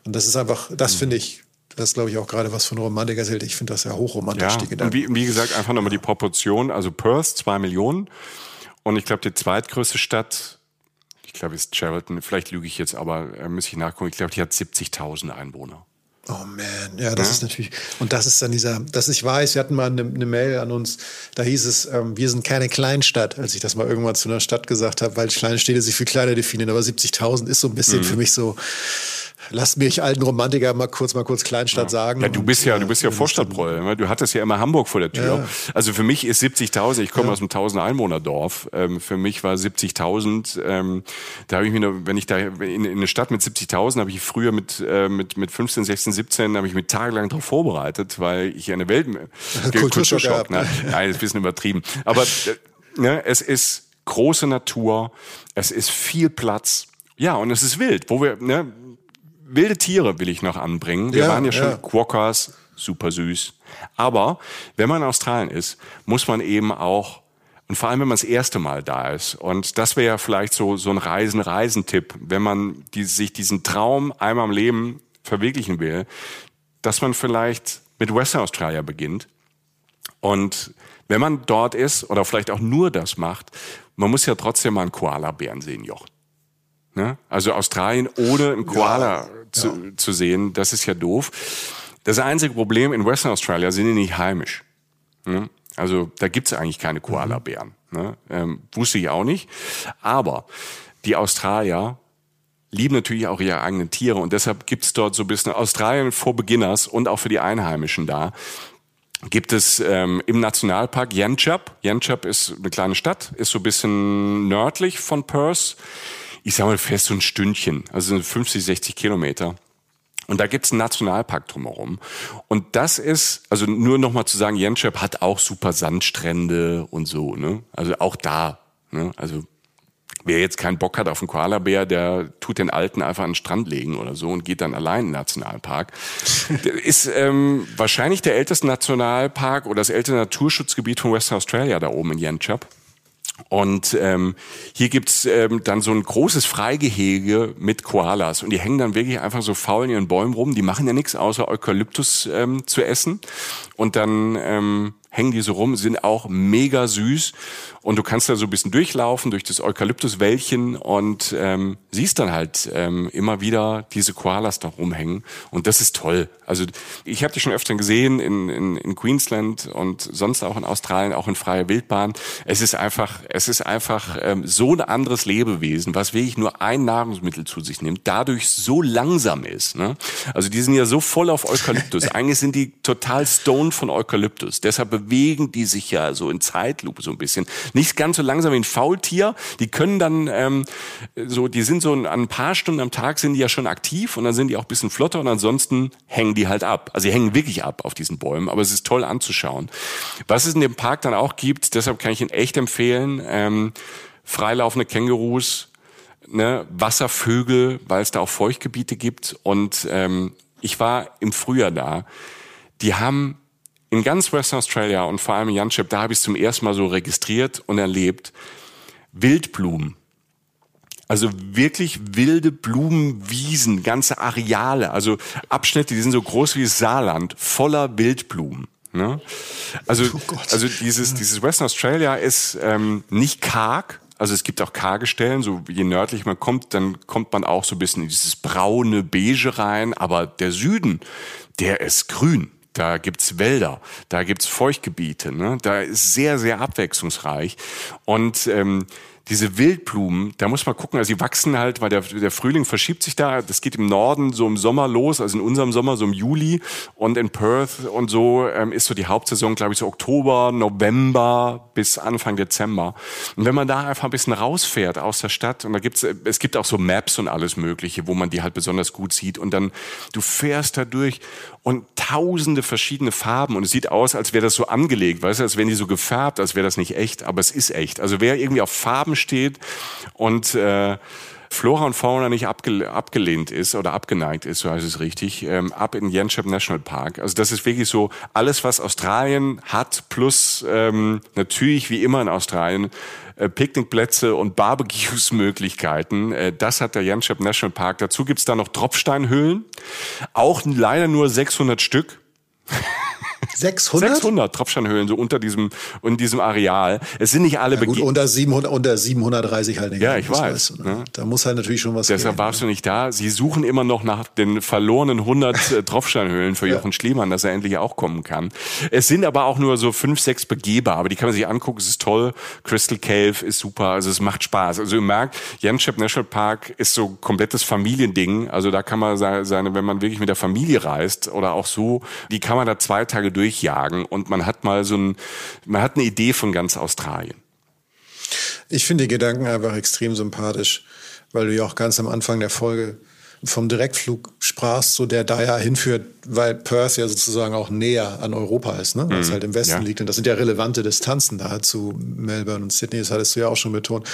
Und das ist einfach, das finde ich, das glaube ich auch gerade was von Romantik erzählt. Ich finde das ja hochromantisch, Ja, die und Gedanken. wie, wie gesagt, einfach nochmal die Proportion. Also Perth, zwei Millionen. Und ich glaube, die zweitgrößte Stadt, ich glaube, ist Cheriton. Vielleicht lüge ich jetzt, aber äh, muss ich nachgucken. Ich glaube, die hat 70.000 Einwohner. Oh man, ja, das ja. ist natürlich, und das ist dann dieser, dass ich weiß, wir hatten mal eine, eine Mail an uns, da hieß es, ähm, wir sind keine Kleinstadt, als ich das mal irgendwann zu einer Stadt gesagt habe, weil kleine Städte sich viel kleiner definieren, aber 70.000 ist so ein bisschen mhm. für mich so, Lass mich alten Romantiker mal kurz mal kurz Kleinstadt ja. sagen. Ja, du bist ja, du bist ja Vorstadtbräu. Ne? Du hattest ja immer Hamburg vor der Tür. Ja. Also für mich ist 70.000, ich komme ja. aus einem 1000 Einwohnerdorf. Ähm, für mich war 70.000, ähm, da habe ich mir wenn ich da in, in eine Stadt mit 70.000 habe ich früher mit, äh, mit, mit 15, 16, 17 habe ich mich tagelang darauf vorbereitet, weil ich eine Welt, Kulturschock, ne? Nein, ist ein bisschen übertrieben. Aber äh, ne, es ist große Natur, es ist viel Platz. Ja, und es ist wild, wo wir, ne, wilde Tiere will ich noch anbringen. Wir ja, waren ja schon ja. Quokkas, super süß. Aber wenn man in Australien ist, muss man eben auch und vor allem, wenn man das erste Mal da ist. Und das wäre ja vielleicht so, so ein Reisen-Reisen-Tipp, wenn man die, sich diesen Traum einmal im Leben verwirklichen will, dass man vielleicht mit Western Australia beginnt. Und wenn man dort ist oder vielleicht auch nur das macht, man muss ja trotzdem mal einen Koala-Bären sehen, Joch. Ne? Also Australien ohne einen Koala ja, zu, ja. zu sehen, das ist ja doof. Das einzige Problem in Western Australia sind die nicht heimisch. Ne? Also da gibt's eigentlich keine Koala-Bären. Ne? Ähm, wusste ich auch nicht. Aber die Australier lieben natürlich auch ihre eigenen Tiere und deshalb gibt's dort so ein bisschen Australien for Beginners und auch für die Einheimischen da gibt es ähm, im Nationalpark Yanchep. Yanchep ist eine kleine Stadt, ist so ein bisschen nördlich von Perth ich sag mal, fest so ein Stündchen, also 50, 60 Kilometer. Und da gibt's einen Nationalpark drumherum. Und das ist, also nur noch mal zu sagen, Jenschep hat auch super Sandstrände und so, ne? Also auch da, ne? Also wer jetzt keinen Bock hat auf einen Koalabär, der tut den Alten einfach an den Strand legen oder so und geht dann allein in den Nationalpark. ist ähm, wahrscheinlich der älteste Nationalpark oder das älteste Naturschutzgebiet von Western Australia da oben in Yanchep. Und ähm, hier gibt's ähm, dann so ein großes Freigehege mit Koalas. Und die hängen dann wirklich einfach so faul in ihren Bäumen rum. Die machen ja nichts außer Eukalyptus ähm, zu essen. Und dann ähm, hängen die so rum, sind auch mega süß. Und du kannst da so ein bisschen durchlaufen durch das Eukalyptuswäldchen und ähm, siehst dann halt ähm, immer wieder diese Koalas da rumhängen. Und das ist toll. Also ich habe die schon öfter gesehen in, in, in Queensland und sonst auch in Australien, auch in freier Wildbahn. Es ist einfach, es ist einfach ähm, so ein anderes Lebewesen, was wirklich nur ein Nahrungsmittel zu sich nimmt, dadurch so langsam ist. Ne? Also die sind ja so voll auf Eukalyptus. Eigentlich sind die total stoned von Eukalyptus. Deshalb bewegen die sich ja so in Zeitlupe so ein bisschen. Nicht ganz so langsam wie ein Faultier. Die können dann ähm, so, die sind so an ein paar Stunden am Tag sind die ja schon aktiv und dann sind die auch ein bisschen flotter und ansonsten hängen die halt ab. Also sie hängen wirklich ab auf diesen Bäumen, aber es ist toll anzuschauen. Was es in dem Park dann auch gibt, deshalb kann ich ihn echt empfehlen, ähm, freilaufende Kängurus, ne, Wasservögel, weil es da auch Feuchtgebiete gibt und ähm, ich war im Frühjahr da. Die haben in ganz Western Australia und vor allem in Janship, da habe ich es zum ersten Mal so registriert und erlebt, Wildblumen. Also wirklich wilde Blumenwiesen, ganze Areale, also Abschnitte, die sind so groß wie das Saarland, voller Wildblumen. Ne? Also, oh also dieses, dieses Western Australia ist ähm, nicht karg, also es gibt auch karge Stellen, so je nördlich man kommt, dann kommt man auch so ein bisschen in dieses braune Beige rein, aber der Süden, der ist grün da gibt's Wälder, da gibt's Feuchtgebiete, ne? da ist sehr, sehr abwechslungsreich. Und ähm, diese Wildblumen, da muss man gucken, also die wachsen halt, weil der, der Frühling verschiebt sich da. Das geht im Norden so im Sommer los, also in unserem Sommer so im Juli. Und in Perth und so ähm, ist so die Hauptsaison, glaube ich, so Oktober, November bis Anfang Dezember. Und wenn man da einfach ein bisschen rausfährt aus der Stadt, und da gibt's, es gibt auch so Maps und alles Mögliche, wo man die halt besonders gut sieht. Und dann, du fährst da durch und tausende verschiedene Farben und es sieht aus, als wäre das so angelegt, weißt du, als wären die so gefärbt, als wäre das nicht echt, aber es ist echt. Also wer irgendwie auf Farben steht und äh, Flora und Fauna nicht abge abgelehnt ist oder abgeneigt ist, so heißt es richtig, ähm, ab in Yanchep National Park. Also das ist wirklich so alles, was Australien hat, plus ähm, natürlich wie immer in Australien äh, Picknickplätze und Barbecues-Möglichkeiten. Äh, das hat der Janschep National Park. Dazu gibt's da noch Tropfsteinhöhlen. Auch leider nur 600 Stück. 600? 600 Tropfsteinhöhlen so unter diesem, in diesem Areal. Es sind nicht alle ja, gut, unter 700, unter 730 halt nicht. Ja, ich weiß. Weißt du, ne? Da muss halt natürlich schon was Deshalb gehen, warst ne? du nicht da. Sie suchen immer noch nach den verlorenen 100 äh, Tropfsteinhöhlen für Jochen Schliemann, dass er endlich auch kommen kann. Es sind aber auch nur so fünf, sechs begehbar, aber die kann man sich angucken. Es ist toll. Crystal Cave ist super. Also es macht Spaß. Also ihr merkt, Janschep National Park ist so komplettes Familiending. Also da kann man seine, wenn man wirklich mit der Familie reist oder auch so, die kann man da zwei Tage durchjagen und man hat mal so ein, man hat eine Idee von ganz Australien. Ich finde die Gedanken einfach extrem sympathisch, weil du ja auch ganz am Anfang der Folge vom Direktflug sprachst, so der da ja hinführt, weil Perth ja sozusagen auch näher an Europa ist, ne? weil es mhm. halt im Westen ja. liegt. Und das sind ja relevante Distanzen da zu Melbourne und Sydney, das hattest du ja auch schon betont.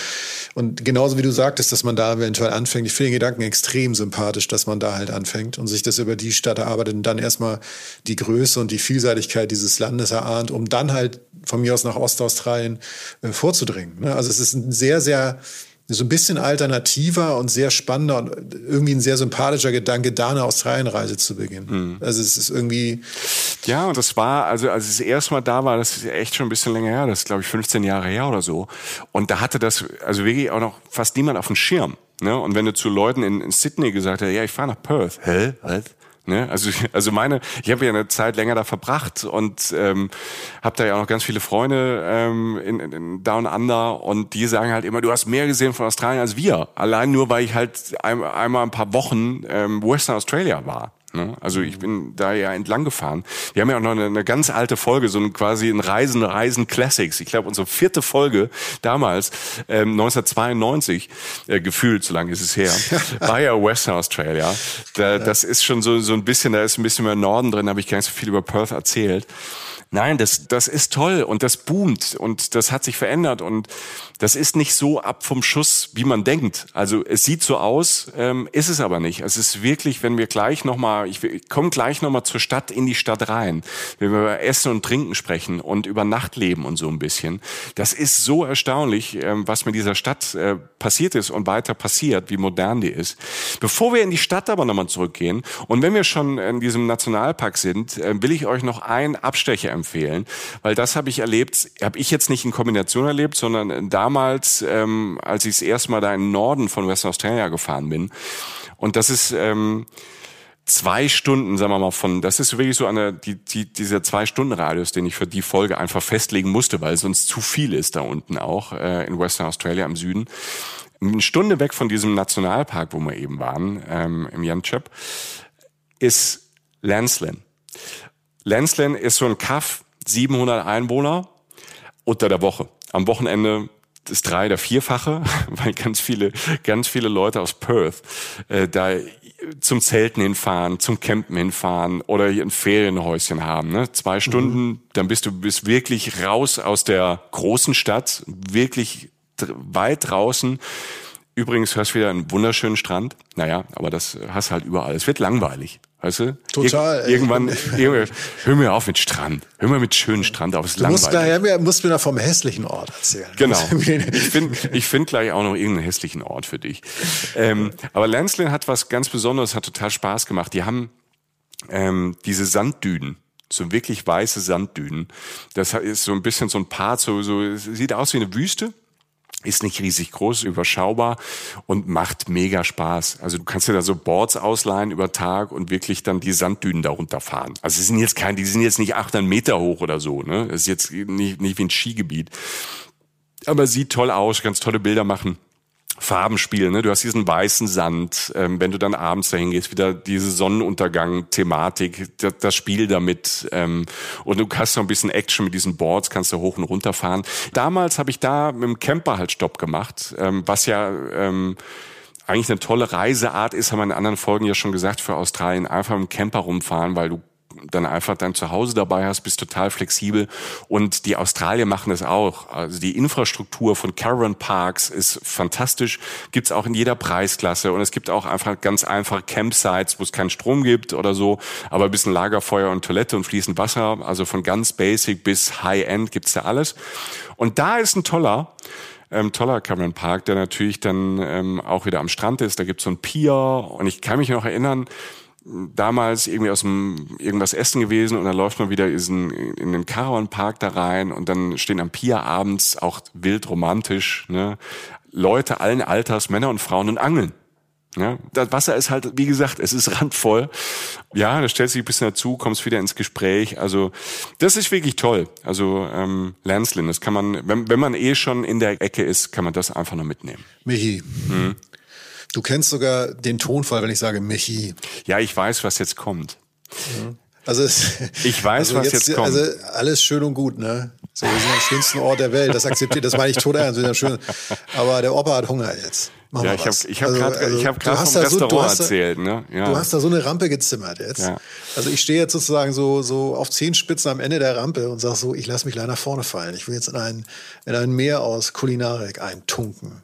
Und genauso wie du sagtest, dass man da eventuell anfängt, ich finde den Gedanken extrem sympathisch, dass man da halt anfängt und sich das über die Stadt erarbeitet und dann erstmal die Größe und die Vielseitigkeit dieses Landes erahnt, um dann halt von mir aus nach Ostaustralien äh, vorzudringen. Ne? Also es ist ein sehr, sehr so ein bisschen alternativer und sehr spannender und irgendwie ein sehr sympathischer Gedanke, da eine Australienreise zu beginnen. Mhm. Also es ist irgendwie. Ja, und das war, also als es das erste Mal da war, das ist echt schon ein bisschen länger her, das ist glaube ich 15 Jahre her oder so. Und da hatte das, also wirklich auch noch fast niemand auf dem Schirm. Ne? Und wenn du zu Leuten in, in Sydney gesagt hast, ja, ich fahre nach Perth, hä? Was? Ne? Also, also meine, ich habe ja eine Zeit länger da verbracht und ähm, habe da ja auch noch ganz viele Freunde ähm, in, in Down Under und die sagen halt immer, du hast mehr gesehen von Australien als wir. Allein nur, weil ich halt ein, einmal ein paar Wochen ähm, Western Australia war. Ne? Also ich bin da ja entlang gefahren. Wir haben ja auch noch eine, eine ganz alte Folge, so ein quasi ein Reisen, Reisen Classics. Ich glaube, unsere vierte Folge damals, ähm, 1992, äh, gefühlt, so lange ist es her, war ja Western Australia. Da, das ist schon so, so ein bisschen, da ist ein bisschen mehr Norden drin, habe ich gar nicht so viel über Perth erzählt. Nein, das, das ist toll und das boomt und das hat sich verändert und das ist nicht so ab vom Schuss, wie man denkt. Also es sieht so aus, ähm, ist es aber nicht. Es ist wirklich, wenn wir gleich nochmal, ich, ich komme gleich nochmal zur Stadt, in die Stadt rein, wenn wir über Essen und Trinken sprechen und über Nachtleben und so ein bisschen. Das ist so erstaunlich, ähm, was mit dieser Stadt äh, passiert ist und weiter passiert, wie modern die ist. Bevor wir in die Stadt aber nochmal zurückgehen und wenn wir schon in diesem Nationalpark sind, äh, will ich euch noch einen Abstecher empfehlen, weil das habe ich erlebt, habe ich jetzt nicht in Kombination erlebt, sondern damals damals, ähm, als ich das erste Mal da im Norden von Western Australia gefahren bin. Und das ist ähm, zwei Stunden, sagen wir mal, von, das ist wirklich so eine, die, die, dieser zwei Stunden Radius, den ich für die Folge einfach festlegen musste, weil sonst zu viel ist da unten auch äh, in Western Australia im Süden. Eine Stunde weg von diesem Nationalpark, wo wir eben waren, ähm, im Yanchep, ist Lanslin. Lanslin ist so ein Kaff, 700 Einwohner unter der Woche. Am Wochenende das drei- oder vierfache, weil ganz viele, ganz viele Leute aus Perth äh, da zum Zelten hinfahren, zum Campen hinfahren oder hier ein Ferienhäuschen haben. Ne? Zwei Stunden, mhm. dann bist du bist wirklich raus aus der großen Stadt, wirklich weit draußen. Übrigens hörst du wieder einen wunderschönen Strand. Naja, aber das hast halt überall. Es wird langweilig. Weißt du? Total. Ir irgendwann, irgendwann, hör mir auf mit Strand. Hör mir mit schönen Strand auf. Es du musst, daher, musst mir da vom hässlichen Ort erzählen. Genau. Ich finde ich find gleich auch noch irgendeinen hässlichen Ort für dich. Ähm, aber Lanslin hat was ganz Besonderes, hat total Spaß gemacht. Die haben ähm, diese Sanddünen so wirklich weiße Sanddünen. Das ist so ein bisschen so ein Part, so, so sieht aus wie eine Wüste, ist nicht riesig groß, überschaubar und macht mega Spaß. Also du kannst dir da so Boards ausleihen über Tag und wirklich dann die Sanddünen darunter fahren. Also sie sind jetzt kein, die sind jetzt nicht 800 Meter hoch oder so, ne? Das ist jetzt nicht, nicht wie ein Skigebiet. Aber sieht toll aus, ganz tolle Bilder machen. Farbenspiel. Ne? Du hast diesen weißen Sand, ähm, wenn du dann abends dahin gehst, wieder diese Sonnenuntergang-Thematik, das, Spiel damit ähm, und du hast noch ein bisschen Action mit diesen Boards, kannst du hoch und runter fahren. Damals habe ich da mit dem Camper halt Stopp gemacht, ähm, was ja ähm, eigentlich eine tolle Reiseart ist, haben wir in anderen Folgen ja schon gesagt, für Australien einfach dem Camper rumfahren, weil du dann einfach dein Zuhause dabei hast, bist total flexibel. Und die Australier machen das auch. Also die Infrastruktur von Caravan Parks ist fantastisch. Gibt's auch in jeder Preisklasse. Und es gibt auch einfach ganz einfache Campsites, wo es keinen Strom gibt oder so, aber ein bisschen Lagerfeuer und Toilette und fließend Wasser. Also von ganz basic bis High-End gibt's da alles. Und da ist ein toller, ähm, toller Caravan Park, der natürlich dann ähm, auch wieder am Strand ist. Da gibt's so ein Pier. Und ich kann mich noch erinnern, damals irgendwie aus dem irgendwas essen gewesen und dann läuft man wieder in, in den Caravan-Park da rein und dann stehen am Pier abends auch wild romantisch ne, Leute allen Alters, Männer und Frauen und angeln. Ja, das Wasser ist halt, wie gesagt, es ist randvoll. Ja, da stellt sich ein bisschen dazu, kommst wieder ins Gespräch. Also das ist wirklich toll. Also ähm, Lanslin, das kann man, wenn, wenn man eh schon in der Ecke ist, kann man das einfach nur mitnehmen. Michi, hm. Du kennst sogar den Tonfall, wenn ich sage Michi. Ja, ich weiß, was jetzt kommt. Mhm. Also es, ich weiß, also was jetzt, jetzt, kommt. Also alles schön und gut, ne? So, wir sind am schönsten Ort der Welt. Das akzeptiert, das meine ich tot ernst. Wir schön. Aber der Opa hat Hunger jetzt. Mach ja, ich habe ich hab also, gerade also, hab vom Restaurant so, erzählt. Ne? Ja. Du hast da so eine Rampe gezimmert jetzt. Ja. Also ich stehe jetzt sozusagen so, so auf Zehenspitzen am Ende der Rampe und sage so, ich lasse mich leider nach vorne fallen. Ich will jetzt in ein, in ein Meer aus Kulinarik eintunken.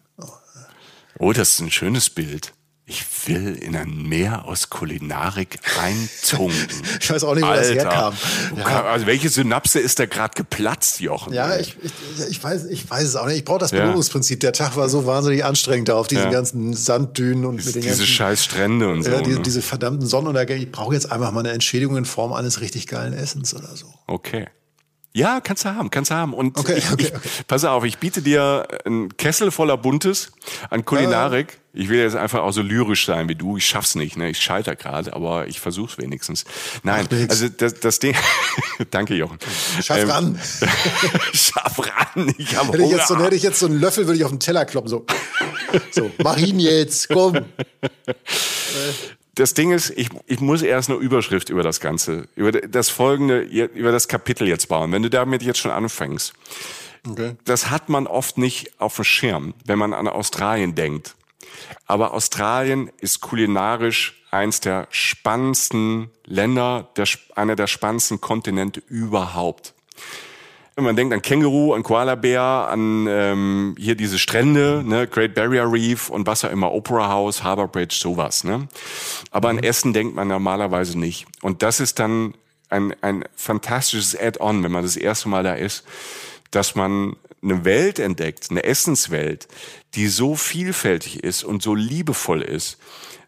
Oh. das ist ein schönes Bild. Ich will in ein Meer aus Kulinarik eintunken. ich weiß auch nicht, wo Alter, das herkam. Ja. Also welche Synapse ist da gerade geplatzt, Jochen? Ja, ich, ich, ich, weiß, ich weiß es auch nicht. Ich brauche das Belohnungsprinzip. Der Tag war so wahnsinnig anstrengend da auf diesen ja. ganzen Sanddünen und Dies, mit den diese ganzen, scheiß Strände und so. Ja, diese, ne? diese verdammten Sonnenuntergänge. Ich brauche jetzt einfach mal eine Entschädigung in Form eines richtig geilen Essens oder so. Okay. Ja, kannst du haben, kannst du haben. Und okay, ich, okay, okay. pass auf, ich biete dir einen Kessel voller Buntes an Kulinarik. Äh. Ich will jetzt einfach auch so lyrisch sein wie du. Ich schaff's nicht, ne? Ich scheiter gerade, aber ich versuch's wenigstens. Nein, also das, das Ding. Danke, Jochen. Schaff ähm, ran. Schaff ran. Ich habe hätte, ich jetzt so, hätte ich jetzt so einen Löffel, würde ich auf den Teller kloppen. So, so mach ihn jetzt, komm. das Ding ist, ich, ich muss erst eine Überschrift über das Ganze, über das folgende, über das Kapitel jetzt bauen. Wenn du damit jetzt schon anfängst, okay. das hat man oft nicht auf dem Schirm, wenn man an Australien denkt. Aber Australien ist kulinarisch eins der spannendsten Länder, der, einer der spannendsten Kontinente überhaupt. Man denkt an Känguru, an Koalabär, an ähm, hier diese Strände, ne, Great Barrier Reef und was auch immer, Opera House, Harbour Bridge, sowas. Ne? Aber an mhm. Essen denkt man normalerweise nicht. Und das ist dann ein, ein fantastisches Add-on, wenn man das erste Mal da ist, dass man eine Welt entdeckt, eine Essenswelt, die so vielfältig ist und so liebevoll ist,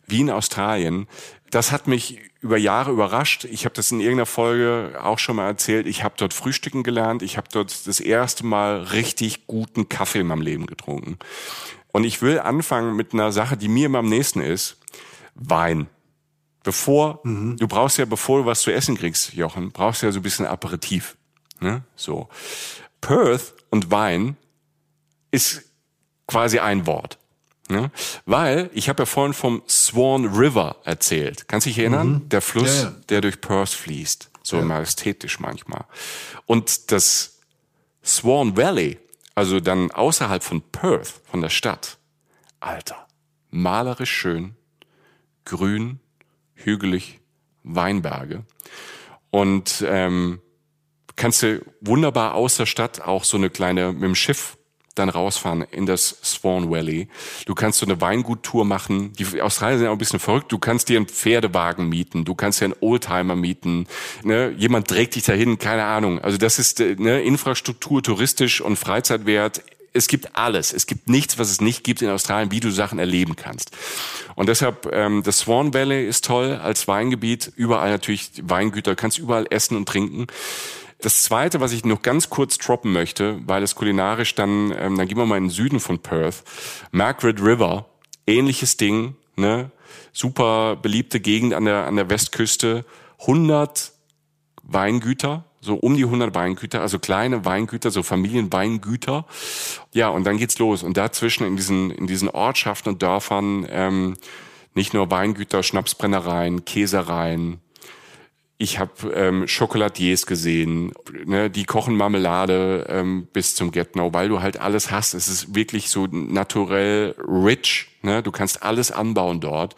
wie in Australien. Das hat mich über Jahre überrascht. Ich habe das in irgendeiner Folge auch schon mal erzählt. Ich habe dort frühstücken gelernt. Ich habe dort das erste Mal richtig guten Kaffee in meinem Leben getrunken. Und ich will anfangen mit einer Sache, die mir immer am nächsten ist. Wein. Bevor, mhm. du brauchst ja, bevor du was zu essen kriegst, Jochen, brauchst du ja so ein bisschen Aperitif. Ne? So. Perth und Wein ist quasi ein Wort. Ne? Weil, ich habe ja vorhin vom Swan River erzählt. Kannst du dich erinnern? Mhm. Der Fluss, ja, ja. der durch Perth fließt. So ja. majestätisch manchmal. Und das Swan Valley, also dann außerhalb von Perth, von der Stadt, Alter, malerisch schön, grün, hügelig, Weinberge. Und ähm, kannst du wunderbar aus der Stadt auch so eine kleine mit dem Schiff dann rausfahren in das Swan Valley. Du kannst so eine Weinguttour machen. Die Australier sind auch ein bisschen verrückt. Du kannst dir einen Pferdewagen mieten. Du kannst dir einen Oldtimer mieten. Ne? Jemand trägt dich dahin. Keine Ahnung. Also das ist äh, ne, Infrastruktur, touristisch und Freizeitwert es gibt alles. Es gibt nichts, was es nicht gibt in Australien, wie du Sachen erleben kannst. Und deshalb, ähm, das Swan Valley ist toll als Weingebiet. Überall natürlich Weingüter, kannst überall essen und trinken. Das Zweite, was ich noch ganz kurz droppen möchte, weil es kulinarisch dann, ähm, dann gehen wir mal in den Süden von Perth. Margaret River, ähnliches Ding, ne? super beliebte Gegend an der, an der Westküste. 100 Weingüter, so um die 100 Weingüter, also kleine Weingüter, so Familienweingüter. Ja, und dann geht's los. Und dazwischen in diesen, in diesen Ortschaften und Dörfern ähm, nicht nur Weingüter, Schnapsbrennereien, Käsereien, ich habe ähm, Chocolatiers gesehen, ne, die kochen Marmelade ähm, bis zum Get No, weil du halt alles hast. Es ist wirklich so naturell rich. Ne? Du kannst alles anbauen dort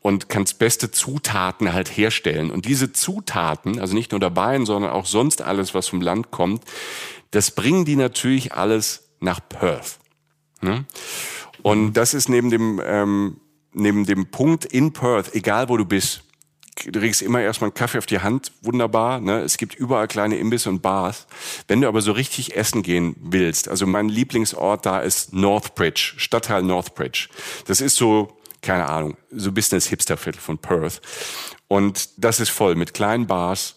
und kannst beste Zutaten halt herstellen. Und diese Zutaten, also nicht nur der Wein, sondern auch sonst alles, was vom Land kommt, das bringen die natürlich alles nach Perth. Ne? Und das ist neben dem ähm, neben dem Punkt in Perth, egal wo du bist du kriegst immer erstmal einen Kaffee auf die Hand, wunderbar. Ne? Es gibt überall kleine Imbisse und Bars. Wenn du aber so richtig essen gehen willst, also mein Lieblingsort da ist Northbridge, Stadtteil Northbridge. Das ist so, keine Ahnung, so Business-Hipster-Viertel von Perth. Und das ist voll mit kleinen Bars,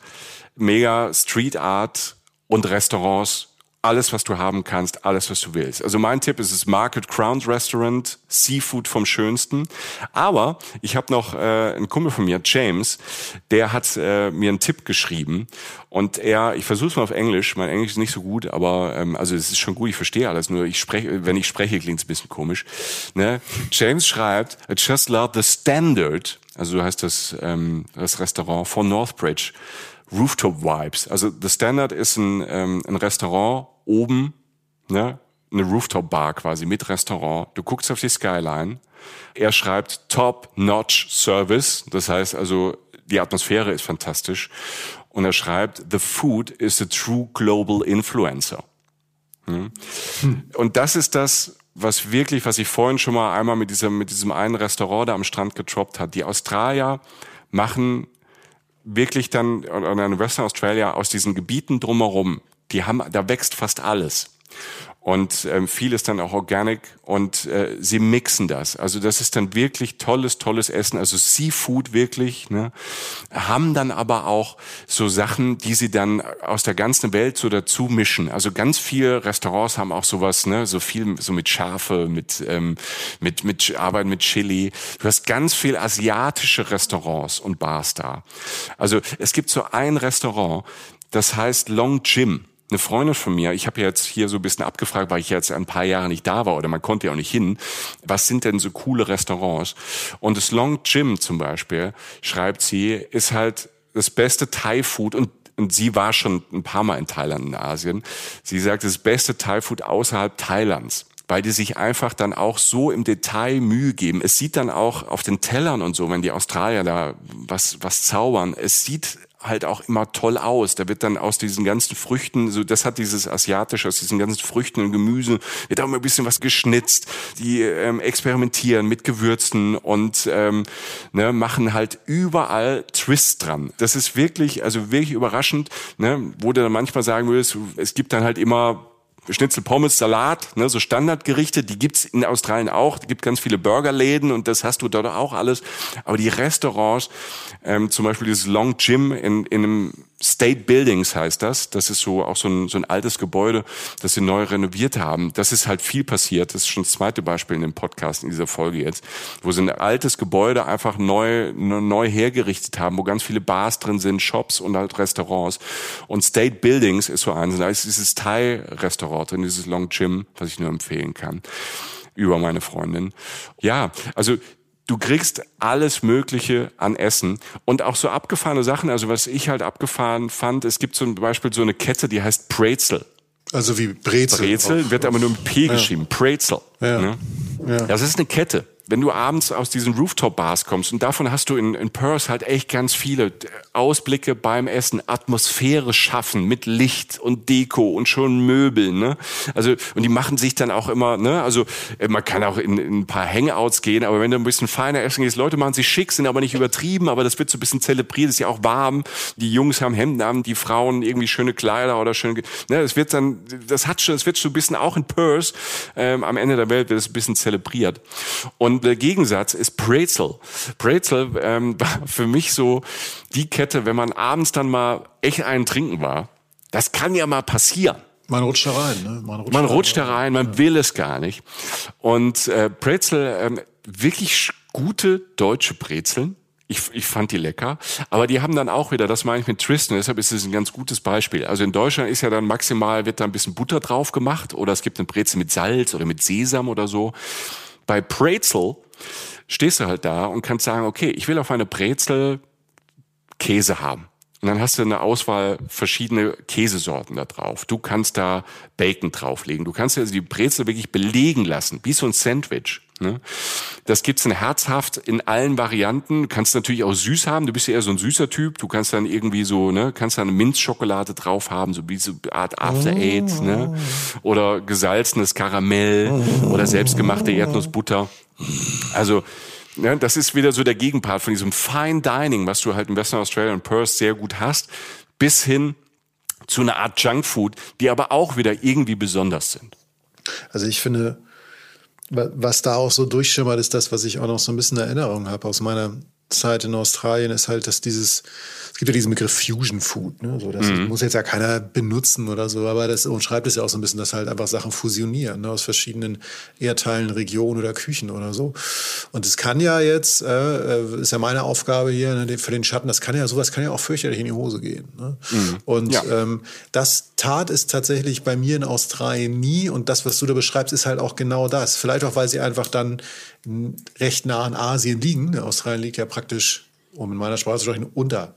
mega Street Art und Restaurants alles, was du haben kannst, alles, was du willst. Also mein Tipp ist das Market Crown Restaurant, Seafood vom Schönsten. Aber ich habe noch äh, einen Kumpel von mir, James, der hat äh, mir einen Tipp geschrieben und er, ich versuche es mal auf Englisch, mein Englisch ist nicht so gut, aber ähm, also es ist schon gut, ich verstehe alles, nur ich spreche, wenn ich spreche, klingt es ein bisschen komisch. Ne? James schreibt, I just love the standard, also heißt das, ähm, das Restaurant von Northbridge. Rooftop Vibes. Also The Standard ist ein, ähm, ein Restaurant oben, ne, eine Rooftop Bar quasi mit Restaurant. Du guckst auf die Skyline. Er schreibt Top-Notch Service. Das heißt also, die Atmosphäre ist fantastisch. Und er schreibt, The food is a true global influencer. Hm? Hm. Und das ist das, was wirklich, was ich vorhin schon mal einmal mit diesem, mit diesem einen Restaurant da am Strand getroppt hat. Die Australier machen wirklich dann, oder in Western Australia aus diesen Gebieten drumherum, die haben, da wächst fast alles. Und ähm, viel ist dann auch organic und äh, sie mixen das. Also das ist dann wirklich tolles, tolles Essen. Also Seafood wirklich. Ne? Haben dann aber auch so Sachen, die sie dann aus der ganzen Welt so dazu mischen. Also ganz viele Restaurants haben auch sowas, ne, so viel so mit Schafe, mit ähm, mit mit Arbeit mit Chili. Du hast ganz viel asiatische Restaurants und Bars da. Also es gibt so ein Restaurant, das heißt Long Jim eine Freundin von mir, ich habe jetzt hier so ein bisschen abgefragt, weil ich jetzt ein paar Jahre nicht da war oder man konnte ja auch nicht hin, was sind denn so coole Restaurants? Und das Long Gym zum Beispiel, schreibt sie, ist halt das beste Thai-Food und und sie war schon ein paar Mal in Thailand in Asien. Sie sagt, das beste Thai-Food außerhalb Thailands weil die sich einfach dann auch so im Detail Mühe geben. Es sieht dann auch auf den Tellern und so, wenn die Australier da was, was zaubern, es sieht halt auch immer toll aus. Da wird dann aus diesen ganzen Früchten, so das hat dieses asiatische, aus diesen ganzen Früchten und Gemüse, wird auch immer ein bisschen was geschnitzt. Die ähm, experimentieren mit Gewürzen und ähm, ne, machen halt überall Twist dran. Das ist wirklich, also wirklich überraschend, ne, wo du dann manchmal sagen würdest, es gibt dann halt immer Schnitzel, Pommes, Salat, ne, so Standardgerichte, die gibt's in Australien auch. Es gibt ganz viele Burgerläden und das hast du dort auch alles. Aber die Restaurants, ähm, zum Beispiel dieses Long Gym in, in einem State Buildings heißt das. Das ist so auch so ein, so ein altes Gebäude, das sie neu renoviert haben. Das ist halt viel passiert. Das ist schon das zweite Beispiel in dem Podcast in dieser Folge jetzt, wo sie ein altes Gebäude einfach neu neu hergerichtet haben, wo ganz viele Bars drin sind, Shops und halt Restaurants. Und State Buildings ist so eins. Da ist dieses Thai-Restaurant drin, dieses Long Gym, was ich nur empfehlen kann über meine Freundin. Ja, also du kriegst alles Mögliche an Essen und auch so abgefahrene Sachen. Also was ich halt abgefahren fand, es gibt zum Beispiel so eine Kette, die heißt Brezel. Also wie Brezel. Brezel wird aber nur mit P geschrieben. Ja. Brezel. Ja. Ne? Ja. Das ist eine Kette wenn du abends aus diesen Rooftop-Bars kommst und davon hast du in, in Perth halt echt ganz viele Ausblicke beim Essen, Atmosphäre schaffen mit Licht und Deko und schon Möbeln, ne? Also, und die machen sich dann auch immer, ne? Also, äh, man kann auch in, in ein paar Hangouts gehen, aber wenn du ein bisschen feiner essen gehst, Leute machen sich schick, sind aber nicht übertrieben, aber das wird so ein bisschen zelebriert, ist ja auch warm. Die Jungs haben Hemden an, die Frauen irgendwie schöne Kleider oder schöne, ne? Das wird dann, das hat schon, das wird so ein bisschen auch in Perth, ähm, am Ende der Welt wird es ein bisschen zelebriert. Und und der Gegensatz ist Brezel. Brezel ähm, war für mich so die Kette, wenn man abends dann mal echt einen trinken war. Das kann ja mal passieren. Man rutscht da rein. Ne? Man rutscht, man rutscht da rein, man ja. will es gar nicht. Und äh, Brezel, ähm, wirklich gute deutsche Brezeln. Ich, ich fand die lecker, aber die haben dann auch wieder, das meine ich mit Tristan, deshalb ist es ein ganz gutes Beispiel. Also in Deutschland ist ja dann maximal, wird da ein bisschen Butter drauf gemacht oder es gibt eine Brezel mit Salz oder mit Sesam oder so. Bei Brezel stehst du halt da und kannst sagen, okay, ich will auf eine Brezel Käse haben. Und dann hast du eine Auswahl verschiedene Käsesorten da drauf. Du kannst da Bacon drauflegen. Du kannst also die Brezel wirklich belegen lassen, wie so ein Sandwich. Ne? Das gibt's in herzhaft in allen Varianten. Du kannst natürlich auch süß haben. Du bist ja eher so ein süßer Typ. Du kannst dann irgendwie so, ne, kannst dann Minzschokolade drauf haben, so wie so Art After Eight, ne? Oder gesalzenes Karamell oder selbstgemachte Erdnussbutter. Also, ne, das ist wieder so der Gegenpart von diesem Fine Dining, was du halt in Western Australia und Perth sehr gut hast, bis hin zu einer Art Junkfood, die aber auch wieder irgendwie besonders sind. Also ich finde, was da auch so durchschimmert, ist das, was ich auch noch so ein bisschen Erinnerung habe aus meiner Zeit in Australien ist halt, dass dieses, es gibt ja diesen Begriff Fusion Food, ne? So, das mhm. muss jetzt ja keiner benutzen oder so, aber das umschreibt es ja auch so ein bisschen, dass halt einfach Sachen fusionieren, ne? aus verschiedenen Erdteilen, Regionen oder Küchen oder so. Und es kann ja jetzt, äh, äh ist ja meine Aufgabe hier ne, für den Schatten, das kann ja, sowas kann ja auch fürchterlich in die Hose gehen. Ne? Mhm. Und ja. ähm, das tat es tatsächlich bei mir in Australien nie. Und das, was du da beschreibst, ist halt auch genau das. Vielleicht auch, weil sie einfach dann recht nah an Asien liegen. Australien liegt ja praktisch, um in meiner Sprache zu sprechen, unter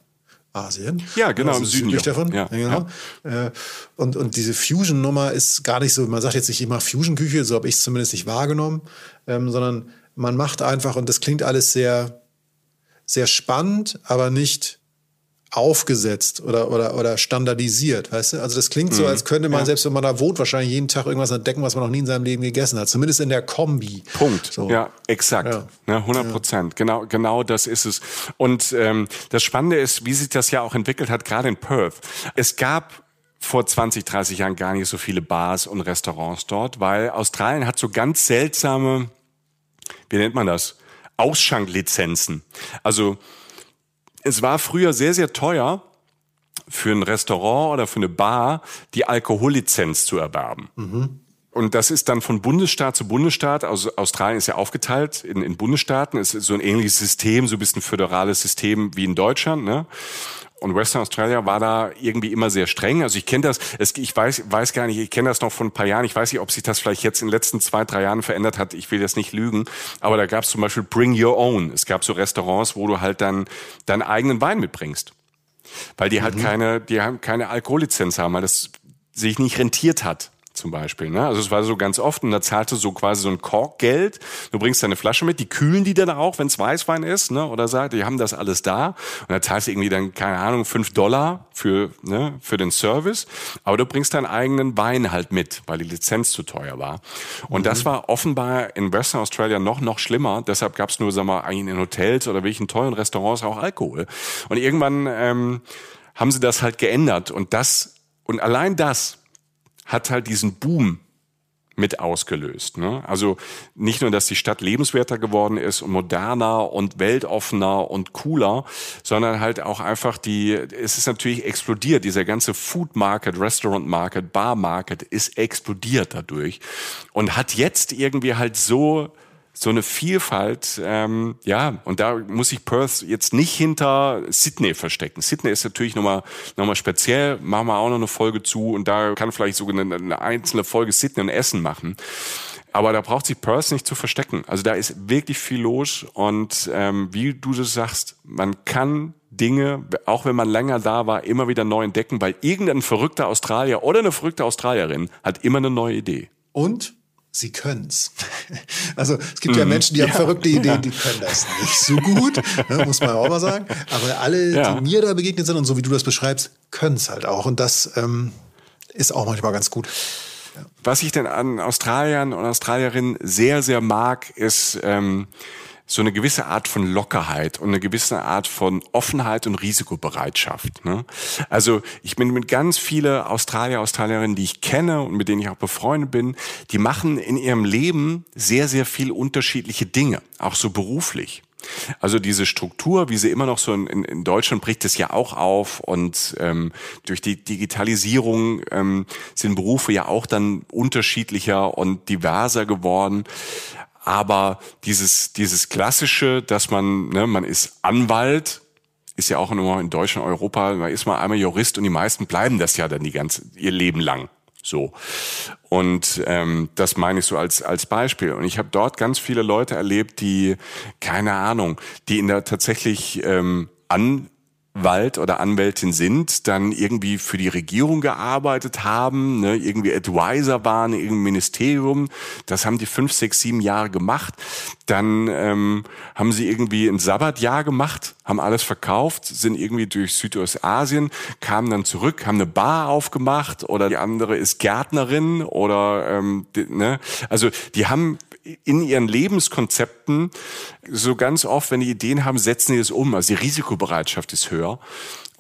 Asien. Ja, genau, also im Süden davon. Ja, genau. Ja. Äh, und, und diese Fusion-Nummer ist gar nicht so, man sagt jetzt nicht, ich mache Fusion-Küche, so habe ich es zumindest nicht wahrgenommen, ähm, sondern man macht einfach, und das klingt alles sehr, sehr spannend, aber nicht aufgesetzt oder, oder, oder standardisiert, weißt du? Also das klingt so, mhm. als könnte man, ja. selbst wenn man da wohnt, wahrscheinlich jeden Tag irgendwas entdecken, was man noch nie in seinem Leben gegessen hat. Zumindest in der Kombi. Punkt. So. Ja, exakt. Ja. Ne, 100 Prozent. Ja. Genau, genau das ist es. Und ähm, das Spannende ist, wie sich das ja auch entwickelt hat, gerade in Perth. Es gab vor 20, 30 Jahren gar nicht so viele Bars und Restaurants dort, weil Australien hat so ganz seltsame, wie nennt man das? Ausschanklizenzen. Also es war früher sehr, sehr teuer, für ein Restaurant oder für eine Bar die Alkohollizenz zu erwerben. Mhm. Und das ist dann von Bundesstaat zu Bundesstaat. Also Australien ist ja aufgeteilt in, in Bundesstaaten. Es ist so ein ähnliches System, so ein bisschen föderales System wie in Deutschland. Ne? Und Western Australia war da irgendwie immer sehr streng. Also ich kenne das, es, ich weiß, weiß gar nicht, ich kenne das noch von ein paar Jahren. Ich weiß nicht, ob sich das vielleicht jetzt in den letzten zwei, drei Jahren verändert hat. Ich will jetzt nicht lügen. Aber da gab es zum Beispiel Bring Your Own. Es gab so Restaurants, wo du halt dann deinen eigenen Wein mitbringst. Weil die halt mhm. keine, die haben keine Alkohollizenz haben, weil das sich nicht rentiert hat zum Beispiel. Ne? Also es war so ganz oft und da zahlte so quasi so ein Korkgeld. Du bringst deine Flasche mit, die kühlen die dann auch, wenn es Weißwein ist, ne? oder sagt, die haben das alles da. Und da zahlst du irgendwie dann, keine Ahnung, fünf Dollar für, ne, für den Service. Aber du bringst deinen eigenen Wein halt mit, weil die Lizenz zu teuer war. Und mhm. das war offenbar in Western Australia noch, noch schlimmer. Deshalb gab es nur, sag mal, eigentlich in Hotels oder welchen teuren Restaurants auch Alkohol. Und irgendwann ähm, haben sie das halt geändert. Und das, und allein das hat halt diesen Boom mit ausgelöst. Ne? Also nicht nur, dass die Stadt lebenswerter geworden ist und moderner und weltoffener und cooler, sondern halt auch einfach die, es ist natürlich explodiert, dieser ganze Food Market, Restaurant Market, Bar Market ist explodiert dadurch und hat jetzt irgendwie halt so so eine Vielfalt, ähm, ja, und da muss ich Perth jetzt nicht hinter Sydney verstecken. Sydney ist natürlich nochmal noch mal speziell, machen wir auch noch eine Folge zu und da kann vielleicht sogar eine, eine einzelne Folge Sydney und Essen machen. Aber da braucht sich Perth nicht zu verstecken. Also da ist wirklich viel los und ähm, wie du das sagst, man kann Dinge, auch wenn man länger da war, immer wieder neu entdecken, weil irgendein verrückter Australier oder eine verrückte Australierin hat immer eine neue Idee. Und sie können's. Also es gibt ja mhm. Menschen, die haben ja, verrückte Ideen, ja. die können das nicht so gut, ne, muss man auch mal sagen. Aber alle, ja. die mir da begegnet sind und so wie du das beschreibst, können es halt auch. Und das ähm, ist auch manchmal ganz gut. Was ich denn an Australiern und Australierinnen sehr, sehr mag, ist ähm, so eine gewisse Art von Lockerheit und eine gewisse Art von Offenheit und Risikobereitschaft. Ne? Also ich bin mit ganz viele Australier, Australierinnen, die ich kenne und mit denen ich auch befreundet bin, die machen in ihrem Leben sehr, sehr viel unterschiedliche Dinge, auch so beruflich. Also diese Struktur, wie sie immer noch so in, in Deutschland bricht es ja auch auf und ähm, durch die Digitalisierung ähm, sind Berufe ja auch dann unterschiedlicher und diverser geworden aber dieses, dieses klassische, dass man, ne, man ist Anwalt, ist ja auch immer in Deutschland, Europa, man ist mal einmal Jurist und die meisten bleiben das ja dann die ganze, ihr Leben lang. So. Und ähm, das meine ich so als, als Beispiel. Und ich habe dort ganz viele Leute erlebt, die, keine Ahnung, die in der tatsächlich ähm, an Wald oder Anwältin sind, dann irgendwie für die Regierung gearbeitet haben, ne, irgendwie Advisor waren im Ministerium. Das haben die fünf, sechs, sieben Jahre gemacht. Dann ähm, haben sie irgendwie ein Sabbatjahr gemacht, haben alles verkauft, sind irgendwie durch Südostasien, kamen dann zurück, haben eine Bar aufgemacht oder die andere ist Gärtnerin oder ähm, die, ne, also die haben in ihren Lebenskonzepten so ganz oft, wenn die Ideen haben, setzen die es um. Also die Risikobereitschaft ist höher.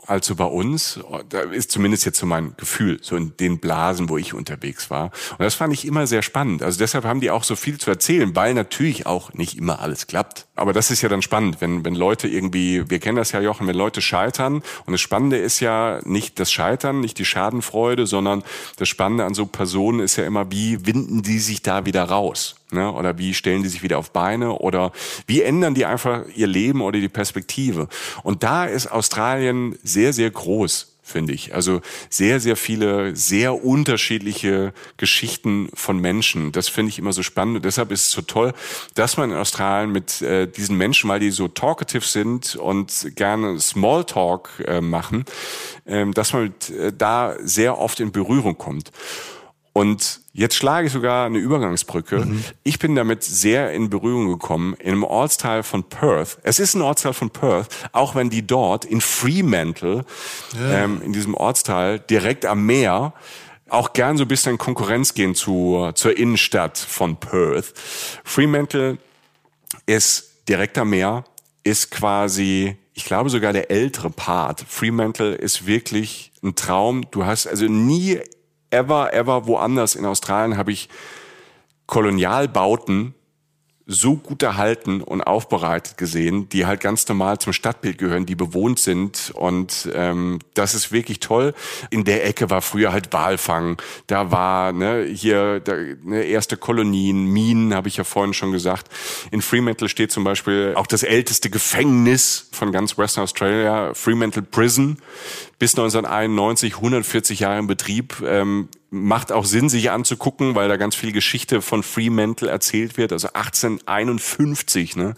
als so bei uns. Da ist zumindest jetzt so mein Gefühl, so in den Blasen, wo ich unterwegs war. Und das fand ich immer sehr spannend. Also deshalb haben die auch so viel zu erzählen, weil natürlich auch nicht immer alles klappt. Aber das ist ja dann spannend, wenn, wenn Leute irgendwie, wir kennen das ja Jochen, wenn Leute scheitern. Und das Spannende ist ja nicht das Scheitern, nicht die Schadenfreude, sondern das Spannende an so Personen ist ja immer, wie winden die sich da wieder raus? Ne? Oder wie stellen die sich wieder auf Beine? Oder wie ändern die einfach ihr Leben oder die Perspektive? Und da ist Australien sehr, sehr groß finde ich. Also sehr, sehr viele, sehr unterschiedliche Geschichten von Menschen. Das finde ich immer so spannend. Und deshalb ist es so toll, dass man in Australien mit äh, diesen Menschen, weil die so talkative sind und gerne Smalltalk äh, machen, äh, dass man mit, äh, da sehr oft in Berührung kommt. Und jetzt schlage ich sogar eine Übergangsbrücke. Mhm. Ich bin damit sehr in Berührung gekommen in einem Ortsteil von Perth. Es ist ein Ortsteil von Perth, auch wenn die dort in Fremantle, ja. ähm, in diesem Ortsteil direkt am Meer, auch gern so ein bisschen in Konkurrenz gehen zu, zur Innenstadt von Perth. Fremantle ist direkt am Meer, ist quasi, ich glaube sogar der ältere Part. Fremantle ist wirklich ein Traum. Du hast also nie ever, ever woanders in Australien habe ich Kolonialbauten so gut erhalten und aufbereitet gesehen, die halt ganz normal zum Stadtbild gehören, die bewohnt sind. Und ähm, das ist wirklich toll. In der Ecke war früher halt Walfang. Da war ne, hier da, ne, erste Kolonien, Minen, habe ich ja vorhin schon gesagt. In Fremantle steht zum Beispiel auch das älteste Gefängnis von ganz Western Australia, Fremantle Prison bis 1991 140 Jahre in Betrieb. Ähm, macht auch Sinn, sich anzugucken, weil da ganz viel Geschichte von Fremantle erzählt wird. Also 1851, ne?